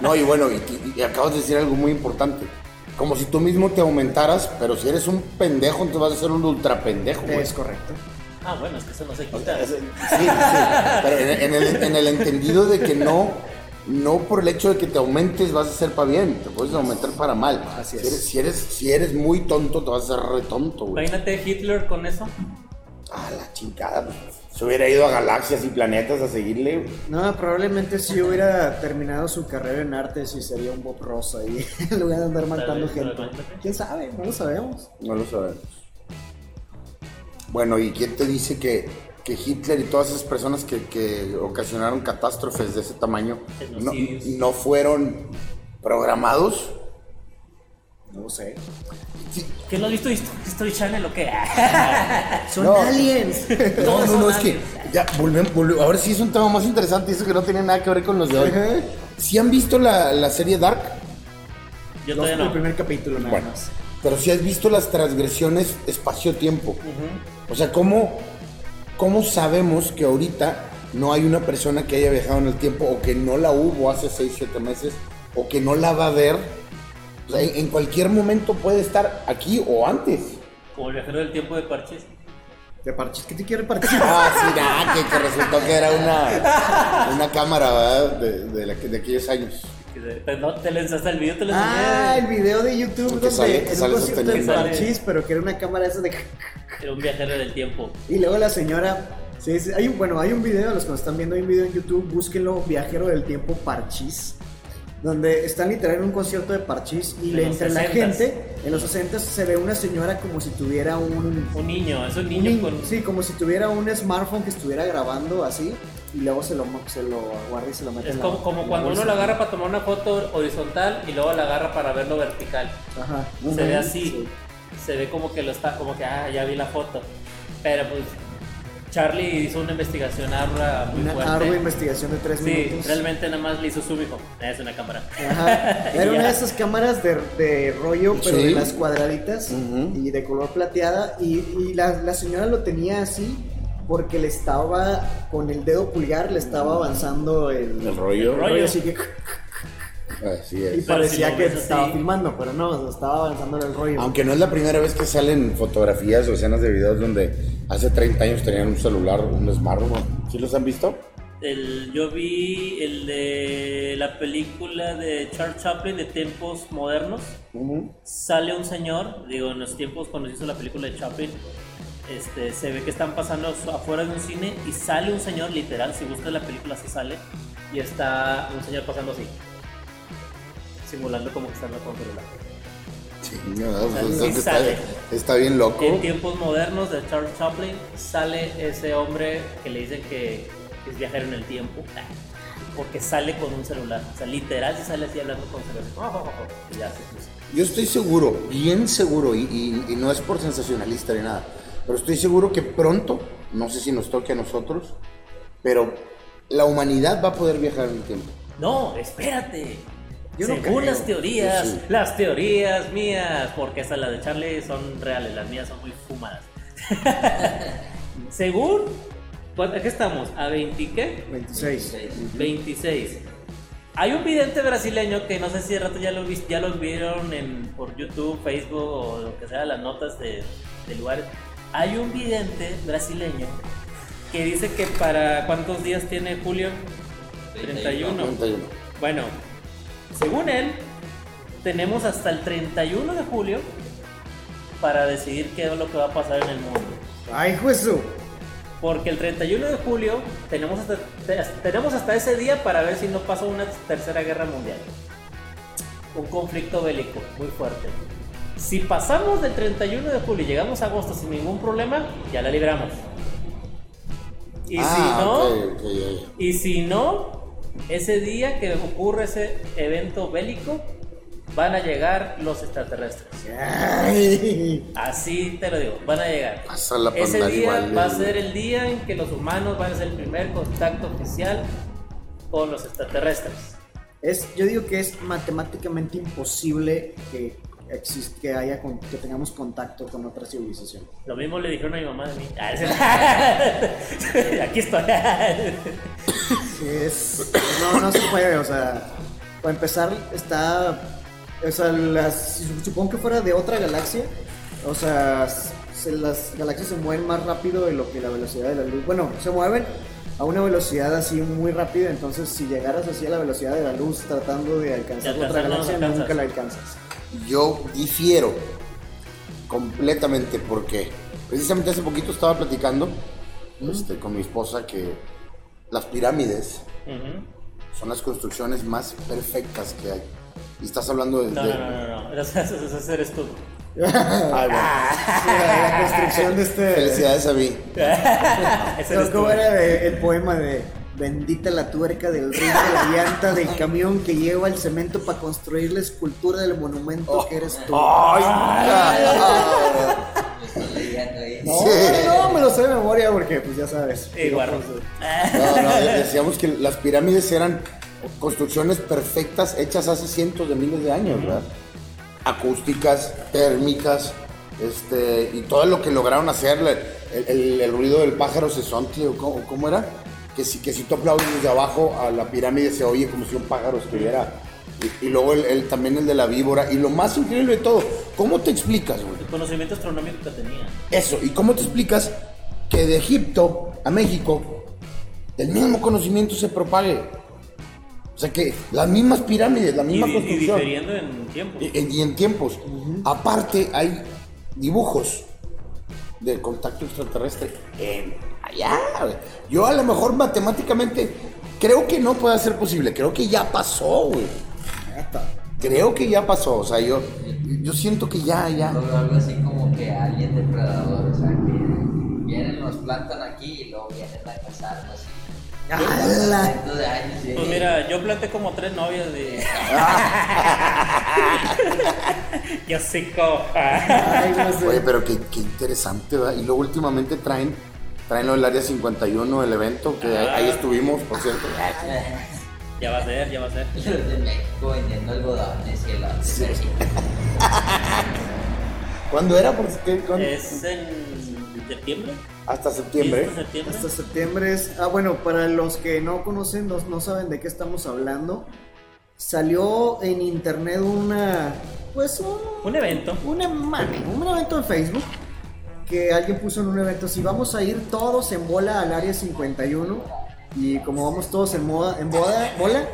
No, y bueno, y, y- y acabas de decir algo muy importante. Como si tú mismo te aumentaras, pero si eres un pendejo, entonces vas a ser un ultra pendejo. güey. Es correcto. Ah, bueno, es que eso no se quita. Sí, sí, pero en, en el, en el entendido de que no, no por el hecho de que te aumentes vas a ser para bien, te puedes aumentar para mal. Así si, es. eres, si, eres, si eres muy tonto, te vas a hacer re tonto, güey. Imagínate Hitler con eso. Ah, la chingada, pues, se hubiera ido a galaxias y planetas a seguirle. No, probablemente si hubiera terminado su carrera en artes y sería un Bob Ross ahí, *laughs* en lugar de andar matando gente. ¿Quién sabe? No lo sabemos. No lo sabemos. Bueno, ¿y quién te dice que, que Hitler y todas esas personas que, que ocasionaron catástrofes de ese tamaño no, no fueron programados? No lo sé. ¿Qué lo has visto? Histo- ¿History Channel o qué? *laughs* Son No. aliens. *laughs* No, no, no, es que ya volvemos, volve- ahora sí es un tema más interesante, eso que no tiene nada que ver con los de hoy. ¿Sí han visto la, la serie Dark? Yo Los- todavía El no. primer capítulo nada Bueno, más. pero si has visto las transgresiones espacio-tiempo. O sea, ¿cómo, ¿cómo sabemos que ahorita no hay una persona que haya viajado en el tiempo o que no la hubo hace 6, 7 meses o que no la va a ver, o sea, en, cualquier momento puede estar aquí o antes. Como el viajero del tiempo de Parches. De parches, ¿qué te quiere parches? Ah, sí, nah, que, que resultó que era una, una cámara, ¿verdad? De, de, la que- de aquellos años. te- Te, no, te lanzaste el video, te lo Ah, el video de YouTube Que donde sale- que en un concierto de parchís, pero que era una cámara esa de... Era un viajero del tiempo. Y luego la señora... Sí, sí, hay un, bueno, hay un video, los que nos están viendo, hay un video en YouTube, búsquenlo, Viajero del Tiempo Parchís, donde están literal en un concierto de Parchís y le, entre la 60s. gente, en los 60 se ve una señora como si tuviera un... Un niño, es un un niño con. Sí, como si tuviera un smartphone que estuviera grabando así y luego se lo, se lo guarda y se lo mete Es en la- como, como en la cuando uno lo agarra para tomar una foto horizontal y luego la agarra para verlo vertical. Ajá. Se ve así. Sí. Se ve como que lo está, como que, ah, ya vi la foto. Pero pues, Charlie hizo una investigación ardua muy Una fuerte. ardua investigación de tres Sí, minutos. realmente nada más le hizo zoom y dijo, es una cámara. Ajá. *laughs* Era una de esas cámaras de, de rollo, pero Sí. de las cuadraditas Ujú. y de color plateada. Y, y la, la señora lo tenía así porque le estaba, con el dedo pulgar, le estaba avanzando el, El rollo. El rollo. así que Así y es. Parecía que ves estaba filmando, pero no, estaba avanzando el rollo. Aunque no es la primera vez que salen fotografías o escenas de videos donde hace 30 años tenían un celular, un smartphone. ¿Sí los han visto? El, yo vi el de la película de Charles Chaplin de tiempos modernos. Sale un señor, digo, en los tiempos cuando se hizo la película de Chaplin, este, se ve que están pasando afuera de un cine y sale un señor, literal, si buscas la película se sale, y está un señor pasando así, simulando como que está en con celular. Sí, no, sea, pues, sí está, sale. está bien loco. En tiempos modernos de Charles Chaplin sale ese hombre que le dicen que es viajero en el tiempo, *laughs* porque sale con un celular, o sea, literal se sale así hablando con celular. Y ya se puso. Yo estoy seguro, bien seguro, y, y- y no es por sensacionalista ni nada, pero estoy seguro que pronto, no sé si nos toque a nosotros, pero la humanidad va a poder viajar en el tiempo. No, espérate. Yo no Según creo. las teorías, sí. las teorías mías, porque esas las de Charlie son reales, las mías son muy fumadas. *laughs* Según, ¿cuánto- ¿a qué estamos? ¿A 20 qué? 26. 26. Hay un vidente brasileño que no sé si de rato ya lo, ya lo vieron en, por YouTube, Facebook o lo que sea, las notas de, de lugares. Hay un vidente brasileño que dice que para cuántos días tiene Julio? 31. 31. Bueno, según él, tenemos hasta el 31 de julio para decidir qué es lo que va a pasar en el mundo. ¡Ay, juezo! Porque el 31 de julio tenemos hasta, te- tenemos hasta ese día para ver si no pasa una tercera guerra mundial. Un conflicto bélico muy fuerte. Si pasamos del 31 de julio y llegamos a agosto sin ningún problema, ya la libramos. Y Ah, si no, y si no, ese día que ocurre ese evento bélico, van a llegar los extraterrestres. ¡Ay! Así te lo digo, van a llegar. Pasa la Ese día igual, va a eh. ser el día en que los humanos van a ser el primer contacto oficial con los extraterrestres. Es, yo digo que es matemáticamente imposible que exist- que haya con- que tengamos contacto con otra civilización. Lo mismo le dijeron a mi mamá de mí. *laughs* *laughs* Aquí estoy. *laughs* Sí, es, no, no se puede, o sea, para empezar está, o sea, las, si supongo que fuera de otra galaxia, o sea, se- las galaxias se mueven más rápido de lo que la velocidad de la luz. Bueno, se mueven a una velocidad así muy rápida, entonces si llegaras así a la velocidad de la luz tratando de alcanzar otra no galaxia, nunca la alcanzas. Yo difiero completamente porque precisamente hace poquito estaba platicando este, con mi esposa que las pirámides son las construcciones más perfectas que hay. Y estás hablando de... No, de- no, no, no, no. Eres tú. *laughs* Ay, bueno. La, la construcción de este... Felicidades a mí. *laughs* Tú. ¿Cómo era de- el poema de Bendita la tuerca del río de la llanta del camión que lleva el cemento para construir la escultura del monumento que eres tú? ¡Ay! leyendo ahí. *laughs* No, Sí. no, me lo sé de memoria porque pues ya sabes. Y guarro. No, no, decíamos que las pirámides eran construcciones perfectas hechas hace cientos de miles de años, ¿verdad? Acústicas, térmicas, este, y todo lo que lograron hacer, el, el- el ruido del pájaro sesontle, ¿o ¿cómo, cómo era? Que si, que si tú aplaudes desde abajo a la pirámide se oye como si un pájaro estuviera Y, y luego el, el- también el de la víbora. Y lo más increíble de todo, ¿cómo te explicas, güey? El conocimiento astronómico que tenía. Eso, ¿y cómo te explicas que de Egipto a México el mismo conocimiento se propague? O sea que las mismas pirámides, la Y, misma y construcción. diferiendo en tiempo. Y, y en tiempos. Aparte hay dibujos de contacto extraterrestre en allá. Yo a lo mejor matemáticamente creo que no puede ser posible. Creo que ya pasó, güey. Creo que ya pasó. O sea, yo, yo siento que ya, ya. Algo así como que alguien depredador, o sea, que vienen, nos plantan aquí y luego vienen a cazarnos. ¡Hala! Pues mira, yo planté como tres novias de. *laughs* Yo sí coja. Ay, no sé. Oye, pero qué, qué interesante, ¿verdad? Y luego últimamente traen, traen lo del área 51, el evento, que ahí, ahí estuvimos, por cierto. *laughs* Ya va a ser, ya va a ser. Los de México vendiendo algodones y el ¿Cuándo era? ¿Por qué? ¿Cuándo? Es en septiembre. Hasta septiembre. ¿Sí, septiembre? Hasta septiembre es. Ah, bueno, para los que no conocen, no, no saben de qué estamos hablando. Salió en internet una. Pues un. Un evento. Una mame, un evento en Facebook. Que alguien puso en un evento. Si vamos a ir todos en bola al área 51. Y como vamos todos en moda, en boda, bola,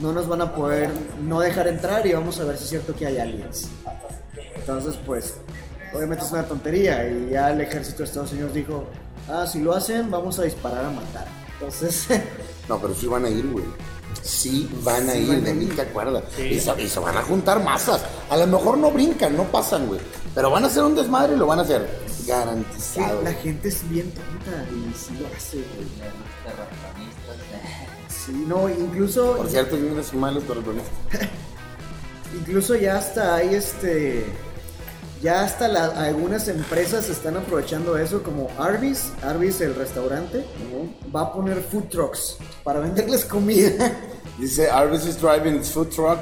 no nos van a poder no dejar entrar y vamos a ver si es cierto que hay aliens. Entonces, pues, obviamente es una tontería. Y ya el ejército de Estados Unidos dijo, ah, si lo hacen, vamos a disparar a matar. Entonces, *laughs* No, pero sí van a ir, güey. Sí van a Sí ir, van a de mí te acuerdas. Sí. Y, se, y se van a juntar masas. A lo mejor no brincan, no pasan, güey. Pero van a hacer un desmadre y lo van a hacer. sí, Garantizado. la gente es bien tonta y sí lo hace, güey. Sí, no, incluso, Por cierto, yo no soy malo, pero bueno. *laughs* incluso ya hasta hay este... Ya hasta la- algunas empresas están aprovechando eso, como Arby's, Arby's el restaurante, va a poner food trucks para venderles comida. *laughs* Dice, Arby's is driving its food truck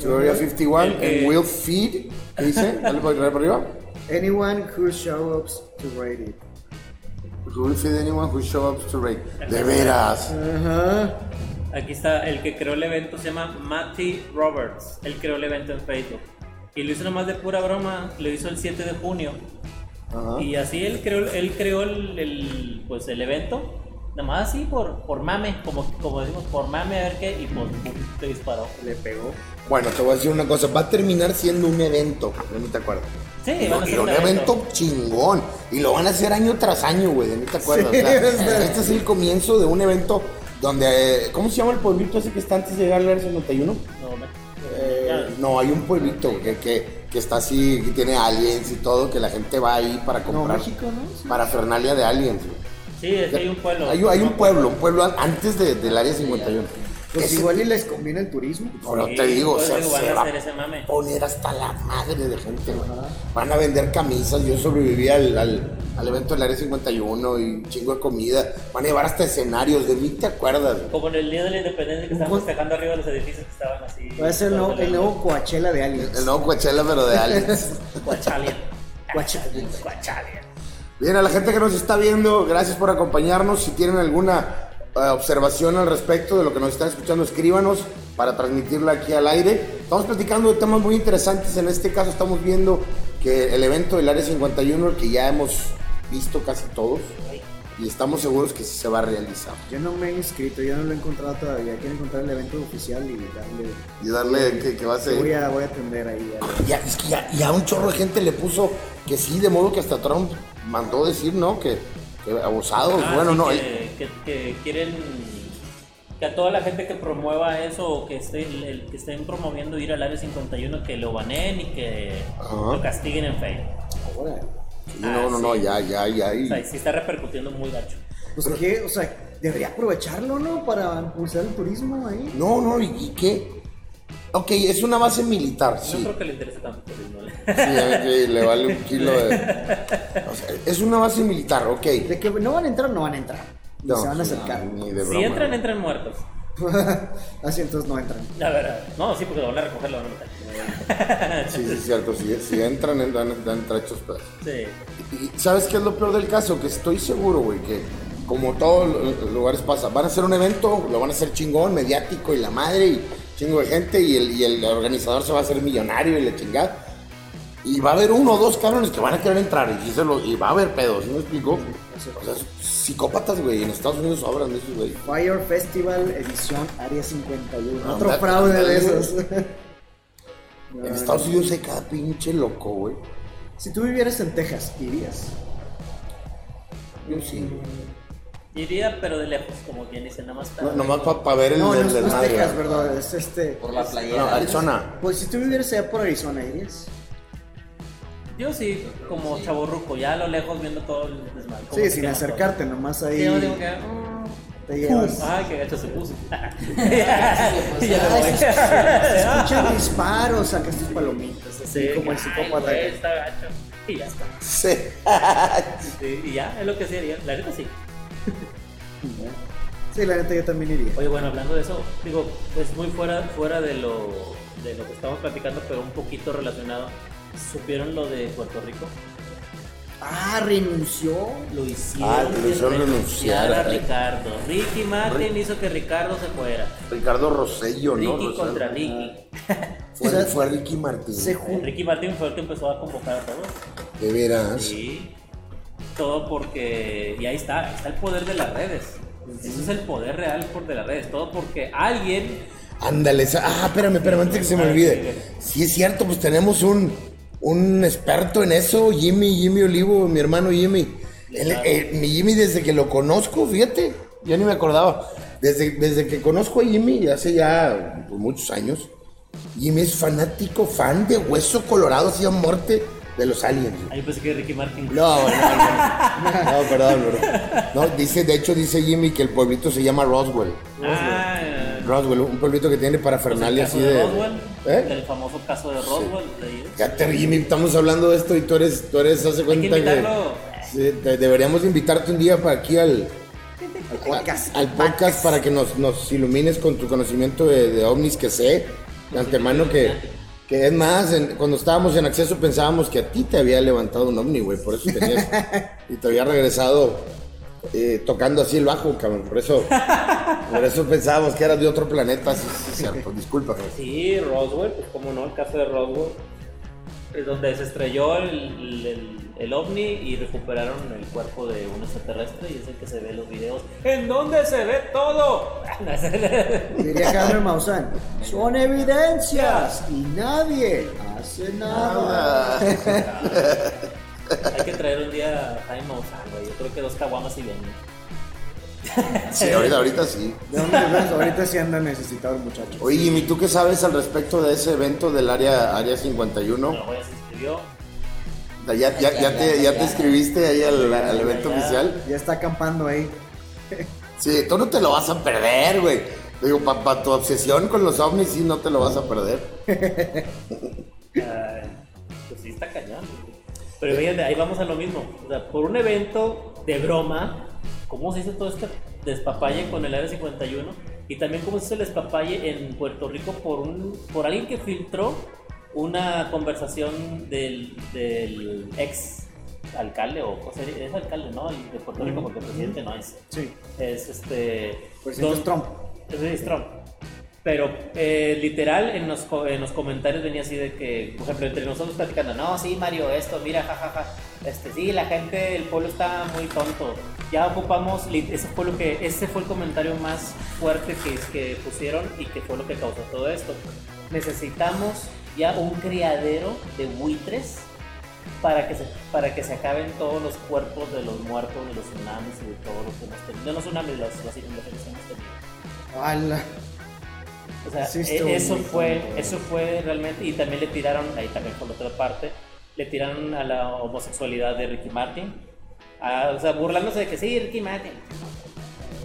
to Area 51 El que- and will feed. ¿Qué dice? Dale para para arriba. Anyone who shows up to rate it. Who will feed anyone who show up to raid. De veras. Ajá. Aquí está, el que creó el evento se llama Matty Roberts. Él creó el evento en Facebook. Y lo hizo nomás de pura broma, lo hizo el 7 de junio. Ajá. Y así él creó, él creó el, el, pues, el evento. Nomás así por, por mame, como, como decimos, por mame a ver qué, y pues pum, te disparó. Le pegó. Bueno, te voy a decir una cosa. Va a terminar siendo un evento. ¿De mí te acuerdas? Sí, Y, van a y hacer un evento chingón. Y lo van a hacer año tras año, güey. ¿De mí te acuerdas? *laughs* Sí, O sea, es verdad. este es el comienzo de un evento donde. eh, ¿Cómo se llama el pueblito ese que está antes de llegar al área 51? No, me- Eh, no, hay un pueblito que, que, que está así, que tiene aliens y todo, que la gente va ahí para No, comprar. México, ¿no? Sí. Parafernalia de aliens, güey. Sí, es que hay un pueblo. Hay, hay un pueblo, un pueblo an- antes de- del área 51. Pues Ese- igual y les conviene el turismo. Pero Sí, te digo, o sea, van se a va hacer ese mame. a poner hasta la madre de gente, güey. Van a vender camisas, yo sobreviví al, al, al evento del área 51 y un chingo de comida. Van a llevar hasta escenarios, de mí te acuerdas? Como en el día de la independencia que estaban festejando arriba de los edificios que estaban así. Va a ser el nuevo, el nuevo Coachella de aliens. El nuevo Coachella, pero de aliens. Coachalian. *laughs* Coachella. Coachalian. Bien, a la gente que nos está viendo, gracias por acompañarnos. Si tienen alguna observación al respecto de lo que nos están escuchando, escríbanos para transmitirla aquí al aire. Estamos platicando de temas muy interesantes. En este caso estamos viendo que el evento del Área 51, el que ya hemos visto casi todos, y estamos seguros que sí se va a realizar. Yo no me he inscrito, yo no lo he encontrado todavía. Quiero encontrar el evento oficial y darle. Y darle que, que va a ser... Voy a, voy a atender ahí. a- Ya, es que ya, ya un chorro de gente le puso que sí, de modo que hasta Trump mandó decir, ¿no? Que abusados. Ah, bueno, sí, no. que, eh, que, que quieren que a toda la gente que promueva eso o que, esté, el- que estén promoviendo ir al área 51 que lo baneen y que Ajá. lo castiguen en Facebook. Sí, no, no, ah, no, sí. ya, ya, ya. y- O sea, sí está repercutiendo muy gacho. Pues qué, o sea, debería aprovecharlo, ¿no? Para impulsar el turismo ahí. No, no, ¿y, qué? Ok, es una base militar, No sí. creo que le interese tanto el turismo. Sí, le vale un kilo de... O sea, es una base militar, ok. De que no van a entrar, no van a entrar. No, se van a acercar. Ni de Si entran, entran muertos. *laughs* Así entonces no entran. La verdad. No, sí, porque lo van a recoger, lo van a. Sí, sí, es cierto. Si, si entran, dan, dan trachos pedazos. Sí. Y ¿sabes qué es lo peor del caso? Que estoy seguro, güey, que como todos los lugares pasa, van a hacer un evento, lo van a hacer chingón, mediático y la madre, y, chingo de gente y el, y el organizador se va a hacer millonario y la chingada. Y va a haber uno o dos cabrones que van a querer entrar y, se lo- y va a haber pedos, ¿sí me explico? O sea, psicópatas, güey, en Estados Unidos sobran de esos, güey. Fire Festival edición Área 51. No, Otro fraude de esos. *laughs* En Estados Unidos hay cada pinche loco, güey. Si tú vivieras en Texas, ¿irías? Yo sí. Iría, pero de lejos, como quien dice, nada más para. No, nomás para ver el, No, no, el es- no es. Texas, ¿verdad? Es este. Por la No, playera. Arizona. Pues si tú vivieras allá por Arizona, ¿irías? Yo sí, como chaborruco, ya a lo lejos viendo todo el desmadre. Sí, sin acercarte, nomás ahí Sí, yo digo que. mm, te llevas. Ay, qué gacho se puso. pues, *laughs* escuchan disparos, sacas tus palomitas, así Sí, como el psicópata. está gacho. Y ya está. Sí. Sí, y ya, es lo que sí haría. La neta sí. Sí, la neta yo también iría. Oye, bueno, hablando de eso, digo, es muy fuera, fuera de, lo, de lo que estamos platicando, pero un poquito relacionado. ¿Supieron lo de Puerto Rico? Ah, renunció. Lo hicieron, Ah, lo hicieron renunciar, a. Ricardo. Ricky Martin hizo que Ricardo se fuera. Ricardo Rosello, ¿no? Ricky contra Ricky. *laughs* Fue, O sea, fue Ricky Martin. Se Ricky Martin fue el que empezó a convocar a todos. De veras. Sí. Todo porque. Y ahí está, ahí está el poder de las redes. Eso es el poder real por de las redes. Todo porque alguien. Ándale. Ah, espérame, espérame, antes que se me olvide. Sí, es cierto, pues tenemos un, un experto en eso, Jimmy, Jimmy Olivo, mi hermano Jimmy. Él- eh, mi Jimmy, desde que lo conozco, fíjate, ya ni me acordaba. Desde, desde que conozco a Jimmy, hace ya pues, muchos años, Jimmy es fanático, fan de Hueso Colorado, así a muerte, de los aliens. Ahí pensé que Ricky Martin. No, no, no. No, perdón, perdón. No, dice, de hecho dice Jimmy que el pueblito se llama Roswell. Ah, Roswell, un pueblito que tiene parafernalia así de de. Roswell. ¿Eh? El famoso caso de Roswell. ahí. Fíjate, Jimmy, estamos hablando de esto y tú eres, tú eres, hace Hay que cuenta que. Sí, te- deberíamos invitarte un día para aquí al, Al podcast. al podcast para que nos, nos ilumines con tu conocimiento de, de ovnis que sé, de antemano que, que es más, en- cuando estábamos en acceso pensábamos que a ti te había levantado un ovni, güey, por eso tenías, *laughs* y te había regresado eh, tocando así el bajo, cabrón, por eso, por eso pensábamos que eras de otro planeta, sí, sí, cierto, disculpa. cabrón. Sí, Roswell, pues como no, el caso de Roswell. Es donde se estrelló el, el- el ovni y recuperaron el cuerpo de un extraterrestre y es el que se ve en los videos. ¿En dónde se ve todo? *laughs* Diría Jaime Maussan. Son evidencias y nadie hace nada. Hay que traer un día a Jaime Maussan, güey. Yo creo que dos caguamas y vienen. Sí, ahorita, ahorita sí. ¿De dónde ves? Ahorita sí anda necesitado el muchacho. Oye, Jimmy, ¿tú qué sabes al respecto de ese evento del área, área 51? La güey se inscribió. Ya, ya, ya, te, ya te inscribiste ahí al, al evento Ya. oficial. Ya está acampando ahí. Sí, tú no te lo vas a perder, güey. Digo, para tu obsesión con los ovnis, sí, no te lo vas a perder. *laughs* Ay, pues sí está cañón. Pero fíjate, ahí vamos a lo mismo. O sea, por un evento de broma, ¿cómo se hizo todo este despapalle con el Área 51? Y también cómo se hizo el despapalle en Puerto Rico por, un, por alguien que filtró una conversación del, del ex alcalde, o, o sea, es alcalde, ¿no? El de Puerto Rico, porque el presidente no es. Sí. Es este. Presidente don- Trump. es Trump. Pero eh, literal en los, en los comentarios venía así de que, por ejemplo, entre nosotros platicando, no, sí, Mario, esto, mira, jajaja, este, sí, la gente, el pueblo está muy tonto. Ya ocupamos, ese fue lo que, ese fue el comentario más fuerte que, que pusieron y que fue lo que causó todo esto. Necesitamos ya un criadero de buitres para que se, para que se acaben todos los cuerpos de los muertos, de los tsunamis y de todo lo que hemos tenido. No los tsunamis, las, las inundaciones que hemos tenido. ¡Hala! O sea, Sí, e- eso fue, tonto. eso fue realmente, y también le tiraron, ahí también por la otra parte, le tiraron a la homosexualidad de Ricky Martin, a- o sea, burlándose de que sí, Ricky Martin,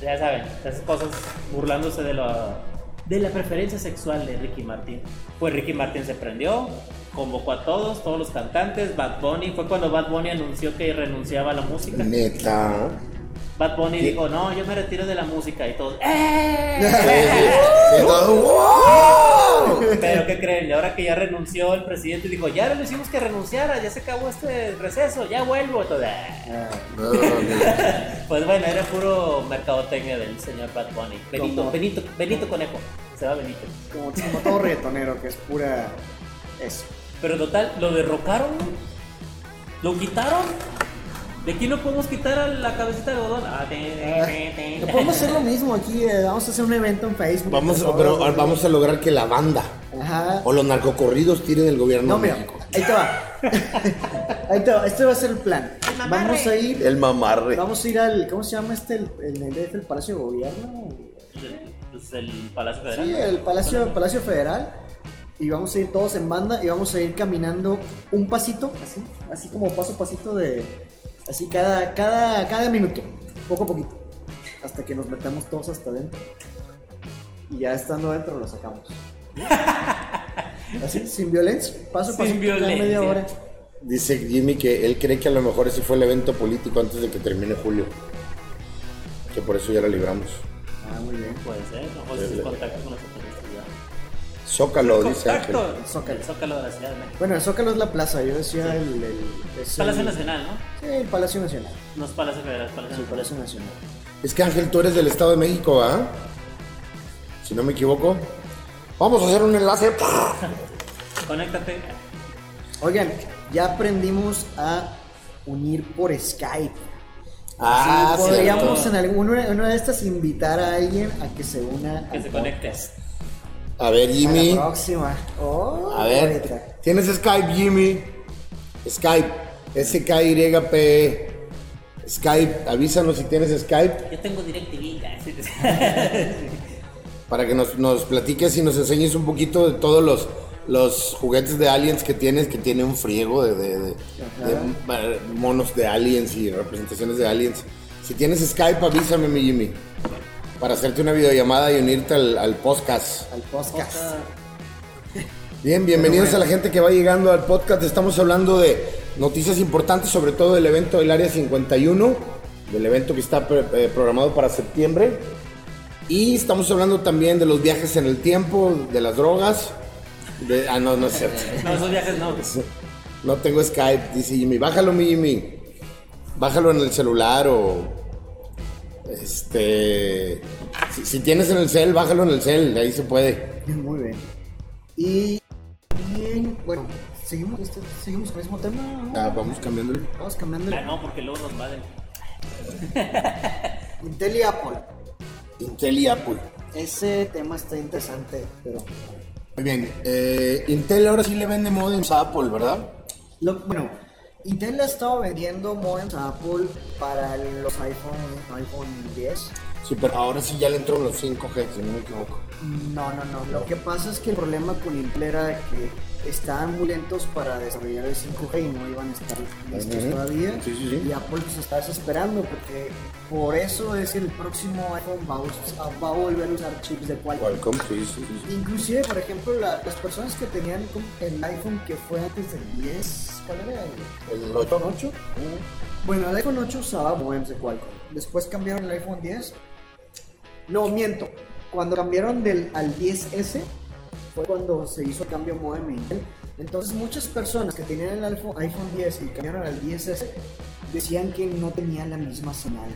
ya saben, esas cosas, burlándose de la, de la preferencia sexual de Ricky Martin. Pues Ricky Martin se prendió, convocó a todos, todos los cantantes, Bad Bunny, fue cuando Bad Bunny anunció que renunciaba a la música. Neta. Bad Bunny dijo, no, yo me retiro de la música y todos, Sí, *laughs* ¡eh! sí, sí, todo, ¡wow! *laughs* Pero ¿qué creen? Y ahora que ya renunció el presidente, dijo, ya le hicimos que renunciara, ya se acabó este receso, ya vuelvo. Entonces, ah. No, no, no. *laughs* Pues bueno, era puro mercadotecnia del señor Bad Bunny. Benito, Como- Benito, Benito Conejo. Se va Benito. Como, como todo reggaetonero, que es pura. Eso. Pero total, lo derrocaron, lo quitaron. ¿De aquí no podemos quitar a la cabecita de algodón? Ah, No podemos hacer lo mismo aquí. eh, vamos a hacer un evento en Facebook. Vamos, pero vamos a lograr que la banda Ajá. o los narcocorridos tiren el gobierno No, mira, ahí te va. *laughs* ahí te va. Este va a ser el plan. Vamos a ir. El mamarre. Vamos a ir al. ¿Cómo se llama este? El, el, el- el Palacio de Gobierno. Pues el Palacio Federal. Sí, el Palacio, el Palacio Federal. Y vamos a ir todos en banda y vamos a ir caminando un pasito, así, así como paso a pasito de. Así cada, cada, cada minuto, poco a poquito. Hasta que nos metamos todos hasta adentro. Y ya estando adentro lo sacamos. *laughs* Así, sin violencia, paso a Sin media violencia. hora. Dice Jimmy que él cree que a lo mejor ese fue el evento político antes de que termine julio. Que por eso ya lo libramos. Ah, muy bien. Puede ser, a lo mejor es el contacto con ya. Zócalo, dice Ángel. Zócalo. El Zócalo de la Ciudad de México. Bueno, el Zócalo es la plaza, yo decía el, el- es Palacio el- Nacional, ¿no? Sí, el Palacio Nacional. No es Palacio Federal, es Palacio Sí, el Nacional. Palacio Nacional. Es que Ángel, tú eres del Estado de México, ¿ah? Si no me equivoco. Vamos a hacer un enlace. *laughs* Conéctate. Oigan, ya aprendimos a unir por Skype. Ah, Sí, podríamos cierto. en alguna una de estas invitar a alguien a que se una Que al se podcast. conecte. A ver, A Jimmy. la próxima. Oh, A ver. bonita. ¿Tienes Skype, Jimmy? Skype. S-K-Y-P. Skype. Avísanos si tienes Skype Yo tengo DirecTV. *laughs* para que nos, nos platiques y nos enseñes un poquito de todos los, los juguetes de aliens que tienes, que tiene un friego de, de- de- de eh, monos de aliens y representaciones de aliens. Si tienes Skype, avísame, mi Jimmy. Para hacerte una videollamada y unirte al, al podcast. Al podcast. Bien, bienvenidos a la gente que va llegando al podcast. Estamos hablando de noticias importantes, sobre todo del evento del Área 51, del evento que está eh, programado para septiembre. Y estamos hablando también de los viajes en el tiempo, de las drogas. de- ah, no, no es cierto. *laughs* No, esos viajes no. No tengo Skype, dice Jimmy. Bájalo, mi Jimmy. Bájalo en el celular o. Este. Si, si tienes en el cel, bájalo en el cel, ahí se puede. Muy bien. Y bien, bueno, seguimos, este- seguimos con el mismo tema. ¿no? Ah, vamos cambiando. Vamos cambiando. Ah, no, porque luego nos invaden. *laughs* Intel y Apple. Intel y Apple. Ese tema está interesante, pero Muy bien. eh, Intel ahora sí le vende modems a Apple, ¿verdad? Lo- bueno, Intel ha estado vendiendo modems a Apple para los iPhone, iPhone 10. Sí, pero ahora sí ya le entró los 5G, si no me equivoco. No, no, no. Lo que pasa es que el problema con Intel era que estaban muy lentos para desarrollar el 5G y no iban a estar listos Ujú. todavía. Sí, sí, sí. Y Apple se está desesperando porque por eso es que el próximo iPhone va a, us- va a volver a usar chips de Qualcomm. Qualcomm, sí, sí, sí. sí. Inclusive, por ejemplo, la- las personas que tenían el iPhone que fue antes del 10, ¿cuál era? El, ¿El 8? 8? Bueno, el iPhone 8 usaba modems de Qualcomm. Después cambiaron el iPhone 10. No, miento. Cuando cambiaron del al 10S fue cuando se hizo el cambio modem Intel. Entonces muchas personas que tenían el iPhone, iPhone 10 y cambiaron al 10S decían que no tenían la misma señal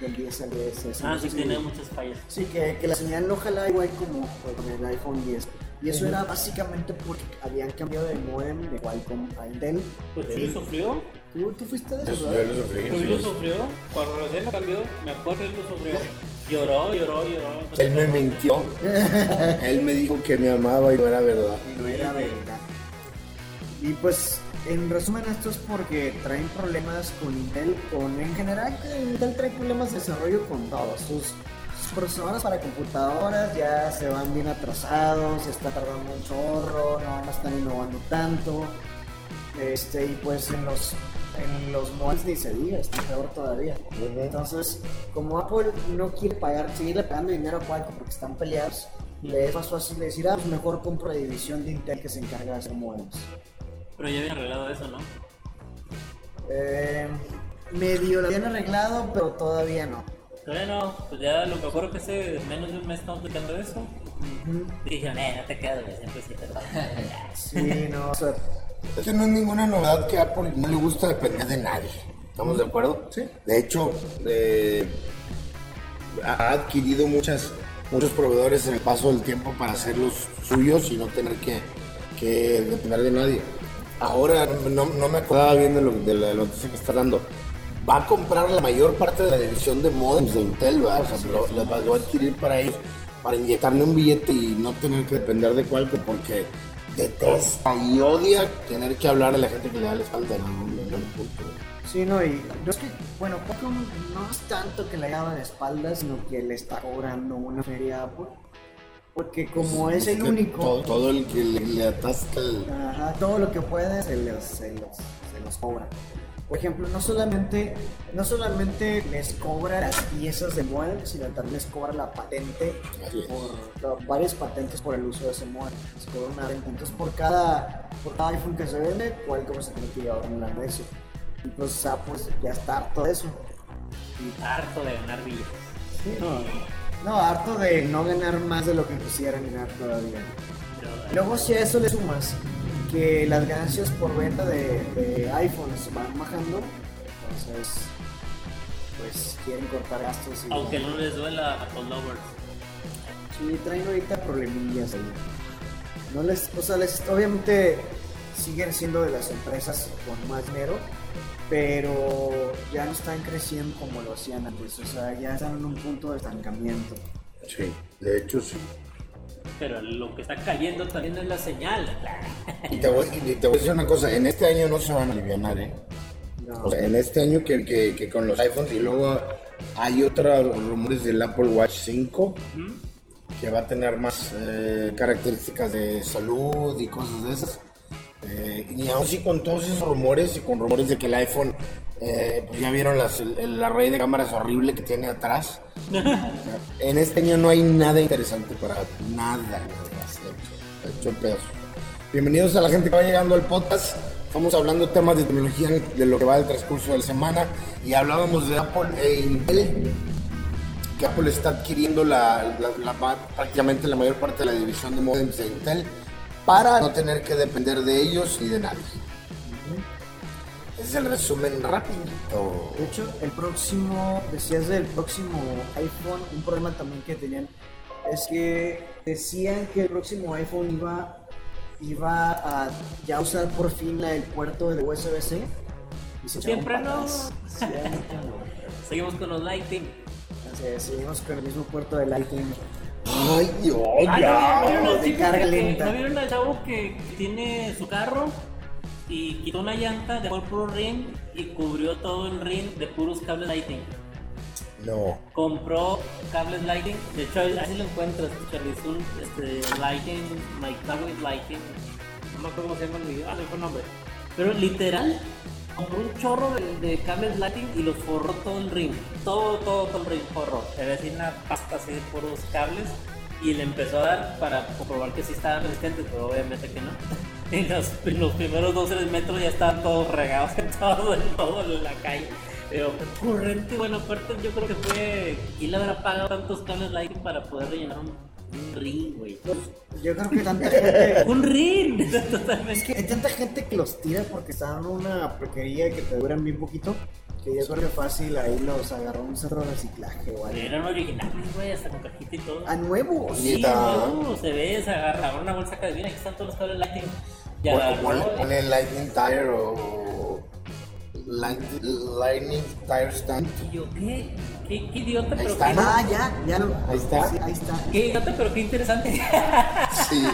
del 10 al 10S. Ah, sí, tiene muchas fallas. Sí, que, que la señal no jalaba igual como con el iPhone 10. Y eso era básicamente porque habían cambiado de modem de Qualcomm a Intel. Pues sí, sufrió. ¿Tú, tú fuiste de Yo esos, yo lo sufrí, sí. lo sufrió. Cuando recién lo cambió, me acuerdo él lo sufrió. *laughs* Lloró, lloró, lloró. Él me mintió. *laughs* Él me dijo que me amaba y no era verdad. No era verdad. Y pues, en resumen, esto es porque traen problemas con Intel, con en general, que Intel trae problemas de desarrollo con todos. Sus, sus procesadores para computadoras ya se van bien atrasados, se está tardando un chorro, no, no están innovando tanto. Este, y pues en los en los modems ni se diga, está peor todavía. Entonces, como Apple no quiere pagar, seguirle pagando dinero a Qualcomm porque están peleados, le es más fácil decir, ah, pues mejor compro la división de Intel que se encarga de hacer modems. Pero ya habían arreglado eso, ¿no? Eh, medio lo habían arreglado, pero todavía no. Bueno, pues ya lo mejor que hace menos de un mes estamos aplicando eso. Dijeron, eh, no te quedas, siempre sí te va. *laughs* Sí, no, o sea, Es que no es ninguna novedad que a Apple no le gusta depender de nadie. ¿Estamos de acuerdo? Sí. De hecho, eh, ha adquirido muchas, muchos proveedores en el paso del tiempo para hacer los suyos y no tener que, que depender de nadie. Ahora no, no me acordaba bien de, lo, de la noticia que está dando. Va a comprar la mayor parte de la división de modems de Intel, ¿verdad? O sea, lo, lo va lo va a adquirir para ellos, para inyectarle un billete y no tener que depender de Qualcomm porque detesta y odia tener que hablar a la gente que le da la espalda en punto. sí, no, y no es que, bueno, no es tanto que le haga de espaldas, sino que le está cobrando una feria. Porque como es el único, Todo, todo el que le, le atasca el... Ajá, todo lo que puede se los, se los, se los cobra. Por ejemplo, no solamente, no solamente les cobra las piezas de modem, sino también les cobra la patente, por, varias patentes por el uso de ese modem. Les cobra una renta. Entonces, por cada, por cada iPhone que se vende, Qualcomm se tiene que llevar un lana de eso. Entonces, Apple ya está harto de eso. Harto de ganar billetes. No, harto de no ganar más de lo que quisieran ganar todavía. Luego si a eso le sumas que las ganancias por venta de, de iPhones van bajando, entonces pues quieren cortar gastos y Aunque no les duela a Apple Lovers. sí traen ahorita problemillas ahí. No les, o sea, les, obviamente siguen siendo de las empresas con más dinero, pero ya no están creciendo como lo hacían antes, o sea, ya están en un punto de estancamiento. Sí, de hecho sí. Pero lo que está cayendo también es la señal. Y te, voy, y te voy a decir una cosa, en este año no se van a aliviar, ¿eh? No. O sea, en este año que, que, que con los iPhones y luego hay otros rumores del Apple Watch 5 que va a tener más eh, características de salud y cosas de esas. Eh, y aún así con todos esos rumores y con rumores de que el iPhone, eh, pues ya vieron las, el, el array de cámaras horrible que tiene atrás. *laughs* en este año no hay nada interesante para nada. nada, hecho, hecho pedazo. Bienvenidos a la gente que va llegando al podcast. Estamos hablando temas de tecnología de lo que va del transcurso de la semana y hablábamos de Apple e Intel que Apple está adquiriendo la, la- la prácticamente la mayor parte de la división de modems de Intel para no tener que depender de ellos y de nadie. Ese es el resumen rapidito. De hecho, el próximo, decías del próximo iPhone, un problema también que tenían es que decían que el próximo iPhone iba, iba a ya usar por fin la, el puerto de USB-C. Siempre no. atrás. Siempre no. Seguimos con los Lighting. Entonces, seguimos con el mismo puerto de Lightning. Ay, Dios, Ah, ya. ¿no vieron al de carga que- lenta. ¿No vieron al chavo que tiene su carro y quitó una llanta, dejó el puro ring y cubrió todo el ring de puros cables Lighting? No. Compró cables Lighting, de hecho así lo encuentras, Charlie, es un este, Lighting, My Cable Lighting, no me acuerdo cómo se llama el video, ah, no fue el nombre, pero literal, compró un chorro de, de cables Lighting y los forró todo el ring, todo, todo, todo el ring forró, se ve así una pasta así de puros cables y le empezó a dar para comprobar que sí estaban resistentes, pero obviamente que no. *laughs* En los, en los primeros 2 3 metros ya estaban todos regados en todo, en *laughs* todo en la calle. Pero corriente, bueno, aparte yo creo que fue. ¿Quién le habrá pagado tantos cables Lighting para poder rellenar un, un ring, güey? Yo creo que tanta gente. *laughs* ¡Un ring! Es Totalmente. que hay tanta gente que los tira porque están una porquería que te duran bien poquito. Que yo creo que fácil ahí los agarró un centro de reciclaje algo. Eran originales, güey, hasta con cajita y todo. A nuevos. Sí, no, se ve, se agarra, una bolsa que viene, aquí están todos los cables Lighting. Y Pon- agarró, Ponle, Lightning Tire o Light- Lightning Tire Stand. y yo, ¿qué? ¿Qué, qué idiota, Ahí pero está, qué, ¿no? Ah, ya, ya lo. Ahí está. Sí, ahí está. qué idiota, pero qué interesante. *laughs* Sí.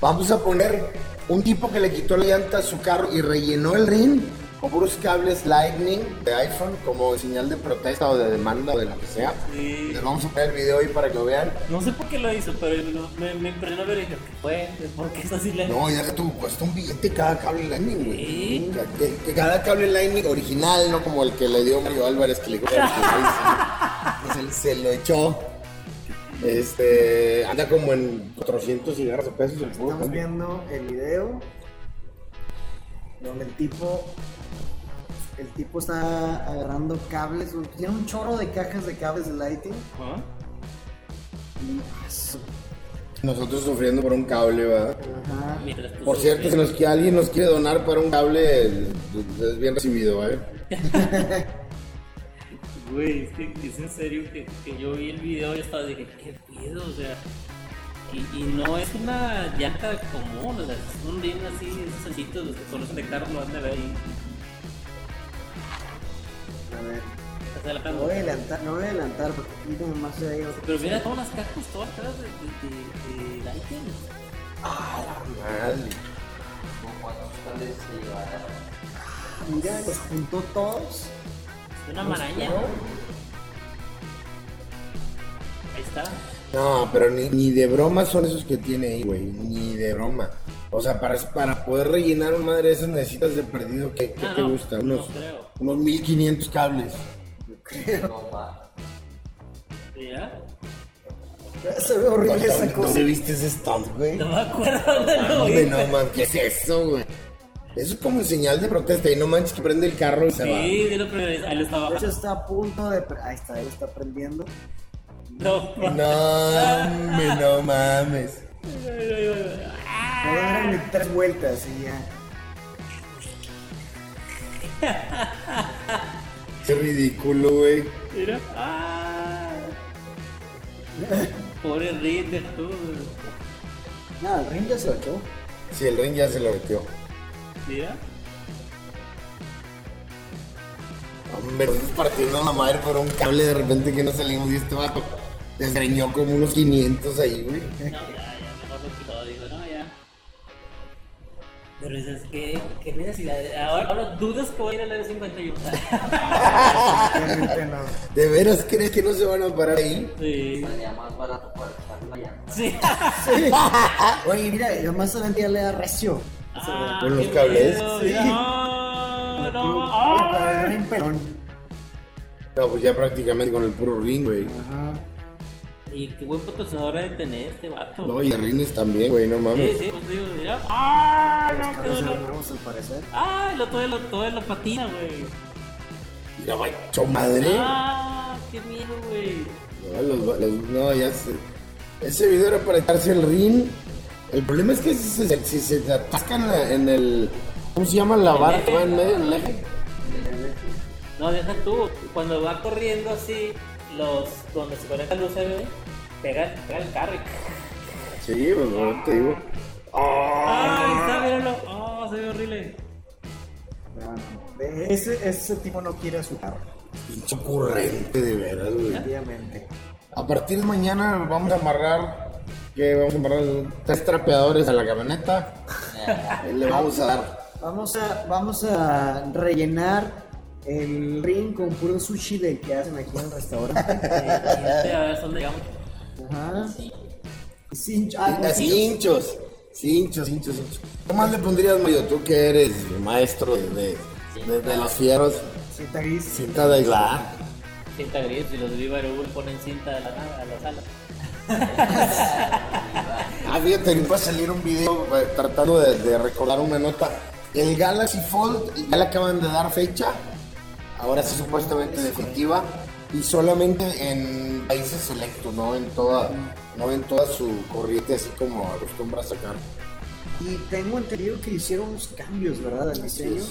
Vamos a poner un tipo que le quitó la llanta a su carro y rellenó el ring con puros cables Lightning de iPhone como señal de protesta o de demanda o de lo que sea. Sí. Les vamos a poner el video ahí para que lo vean. No sé por qué lo hizo, pero me, me impresionó ver y dije, ¿qué fue? ¿Por qué es así la No, ya que tú, cuesta un billete cada cable Lightning, güey. Sí. Que, cada cable Lightning original, no como el que le dio Mario Álvarez, que le dio se, se lo echó. Este, anda como en 400 cigarros de pesos Estamos viendo el video donde el tipo el tipo está agarrando cables, tiene un chorro de cajas de cables de lighting. ¿Ah? Nosotros sufriendo por un cable, ¿verdad? ajá. Por cierto, si nos, que alguien nos quiere donar para un cable, es bien recibido, ¿eh? *laughs* Güey, es que es en serio que, que yo vi el video y estaba dije, qué pedo, o sea. Y, y no es una llanta común, o sea, es un ring así, esos sencitos, los que conocen de carro lo han de ver ahí. A ver, me voy a adelantar, me voy a adelantar porque aquí nomás se hay otro. Pero mira todas las cajas todas atrás de, de, de, de. Madre. ¿Cómo cuántos cables se llevará? Mira, los juntó todos. Es una maraña. Ahí está. No, pero ni, ni de broma son esos que tiene ahí, güey. Ni de broma. O sea, para, para poder rellenar una madre de esas necesitas de perdido, ¿qué, qué Ah, te no, gusta? no Unos, creo. Unos 1500 cables. No más. ¿Ya? Se ve horrible esa ¿Dónde, cosa. dónde viste ese stunt, güey? No me acuerdo dónde lo ¿Dónde vi. no, man? ¿Qué es eso, güey? Eso es como señal de protesta. Y no manches que prende el carro y se va. Sí, dilo primero. Ahí lo estaba De hecho está a punto de... Ahí está, él está prendiendo. No, No, hombre, no mames. Me va a dar ni tres vueltas y ya. Qué ridículo, güey. Mira. Ah. Pobre Rinder, tú. Nada, el ring ya se lo echó. Sí, el ring ya se lo metió. Mira. Hombre, partiendo la madre por un cable de repente que no salimos y este vato desgreñó como unos 500 ahí, güey. No, Pero dices, ¿qué, qué necesidad? Ahora, ahora dudas que voy a ir a la de 51. Obviamente no. ¿De veras crees que no se van a parar ahí? Sí. Salía más barato para estar la llanta. Sí. *laughs* Oye, mira, yo más adelante ya le da recio. Ah, Con los cables. miedo, Sí. No, no, ah. pues ya prácticamente con el puro ring, güey. Ajá. Y qué buen patrocinador ha de tener este vato. No, y rines también, güey, no Sí, mames. sí, pues digo, mira. ¡Ah! No, de nuevos al parecer. ¡Ah! Lo todo, lo todo la patina, güey. Mira, hecho madre. ¡Ah! ¡Qué miedo, güey! No, los- los- no, ya sé. Ese video era para echarse el ring. El problema es que si se, si se atascan en, el. ¿Cómo se llama la barra en medio del eje? No, deja tú. Cuando va corriendo así, los donde se conecta el USB, pega, pega el carro. y- Sí, pues bueno, te digo. ¡Ah! Ahí está, míralo. ¡Ah! se ve horrible. Ese, ese tipo no quiere a su carro. Pinche ocurrente, de veras, güey. Obviamente. A partir de mañana vamos a amarrar. que Vamos a amarrar tres trapeadores a la camioneta. *laughs* Y le vamos a dar. Vamos a, vamos a rellenar el ring con puro sushi del que hacen aquí en el restaurante. *laughs* A ver dónde llegamos. Ajá. Sin, ah, cinchos. hinchos. Hinchos, hinchos, hinchos. ¿Qué más le pondrías, Mario? Tú que eres maestro de, de, de- de los fierros. Cinta gris. Cinta de aislar. Cinta gris y los de Viva Aerobús ponen cinta de la nada a la sala. Ah, fíjate, va a salir un video eh, tratando de, de recordar una nota. El Galaxy Fold ya le acaban de dar fecha. Ahora sí, supuestamente definitiva. Y solamente en países selectos, no en toda, no en toda su corriente, así como acostumbra sacar. Y tengo entendido que hicieron unos cambios, ¿verdad? Al diseño.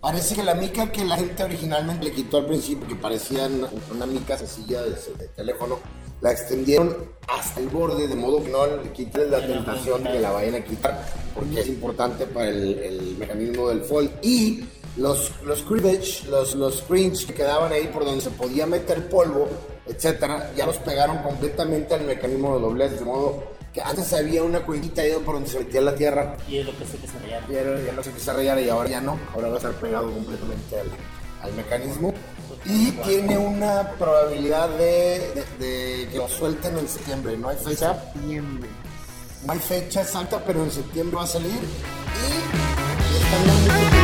Parece que la mica que la gente originalmente le quitó al principio, que parecía una, una mica sencilla de, de teléfono, la extendieron hasta el borde, de modo que no le quiten la tentación de que la vayan a quitar, porque es importante para el, el mecanismo del fold. Y los, los cribbage, los, los screens que quedaban ahí por donde se podía meter polvo, etcétera, ya los pegaron completamente al mecanismo de doblez, de modo que antes había una cuevita ahí por donde se metía la tierra Y es lo que se veía. ya no, ya no se empieza a rayar y ahora ya no, ahora va a estar pegado completamente al, al mecanismo y tiene una probabilidad de, de- de que lo suelten en septiembre, no hay fecha, Septiembre. no hay fecha exacta, pero en septiembre va a salir y están dando mucho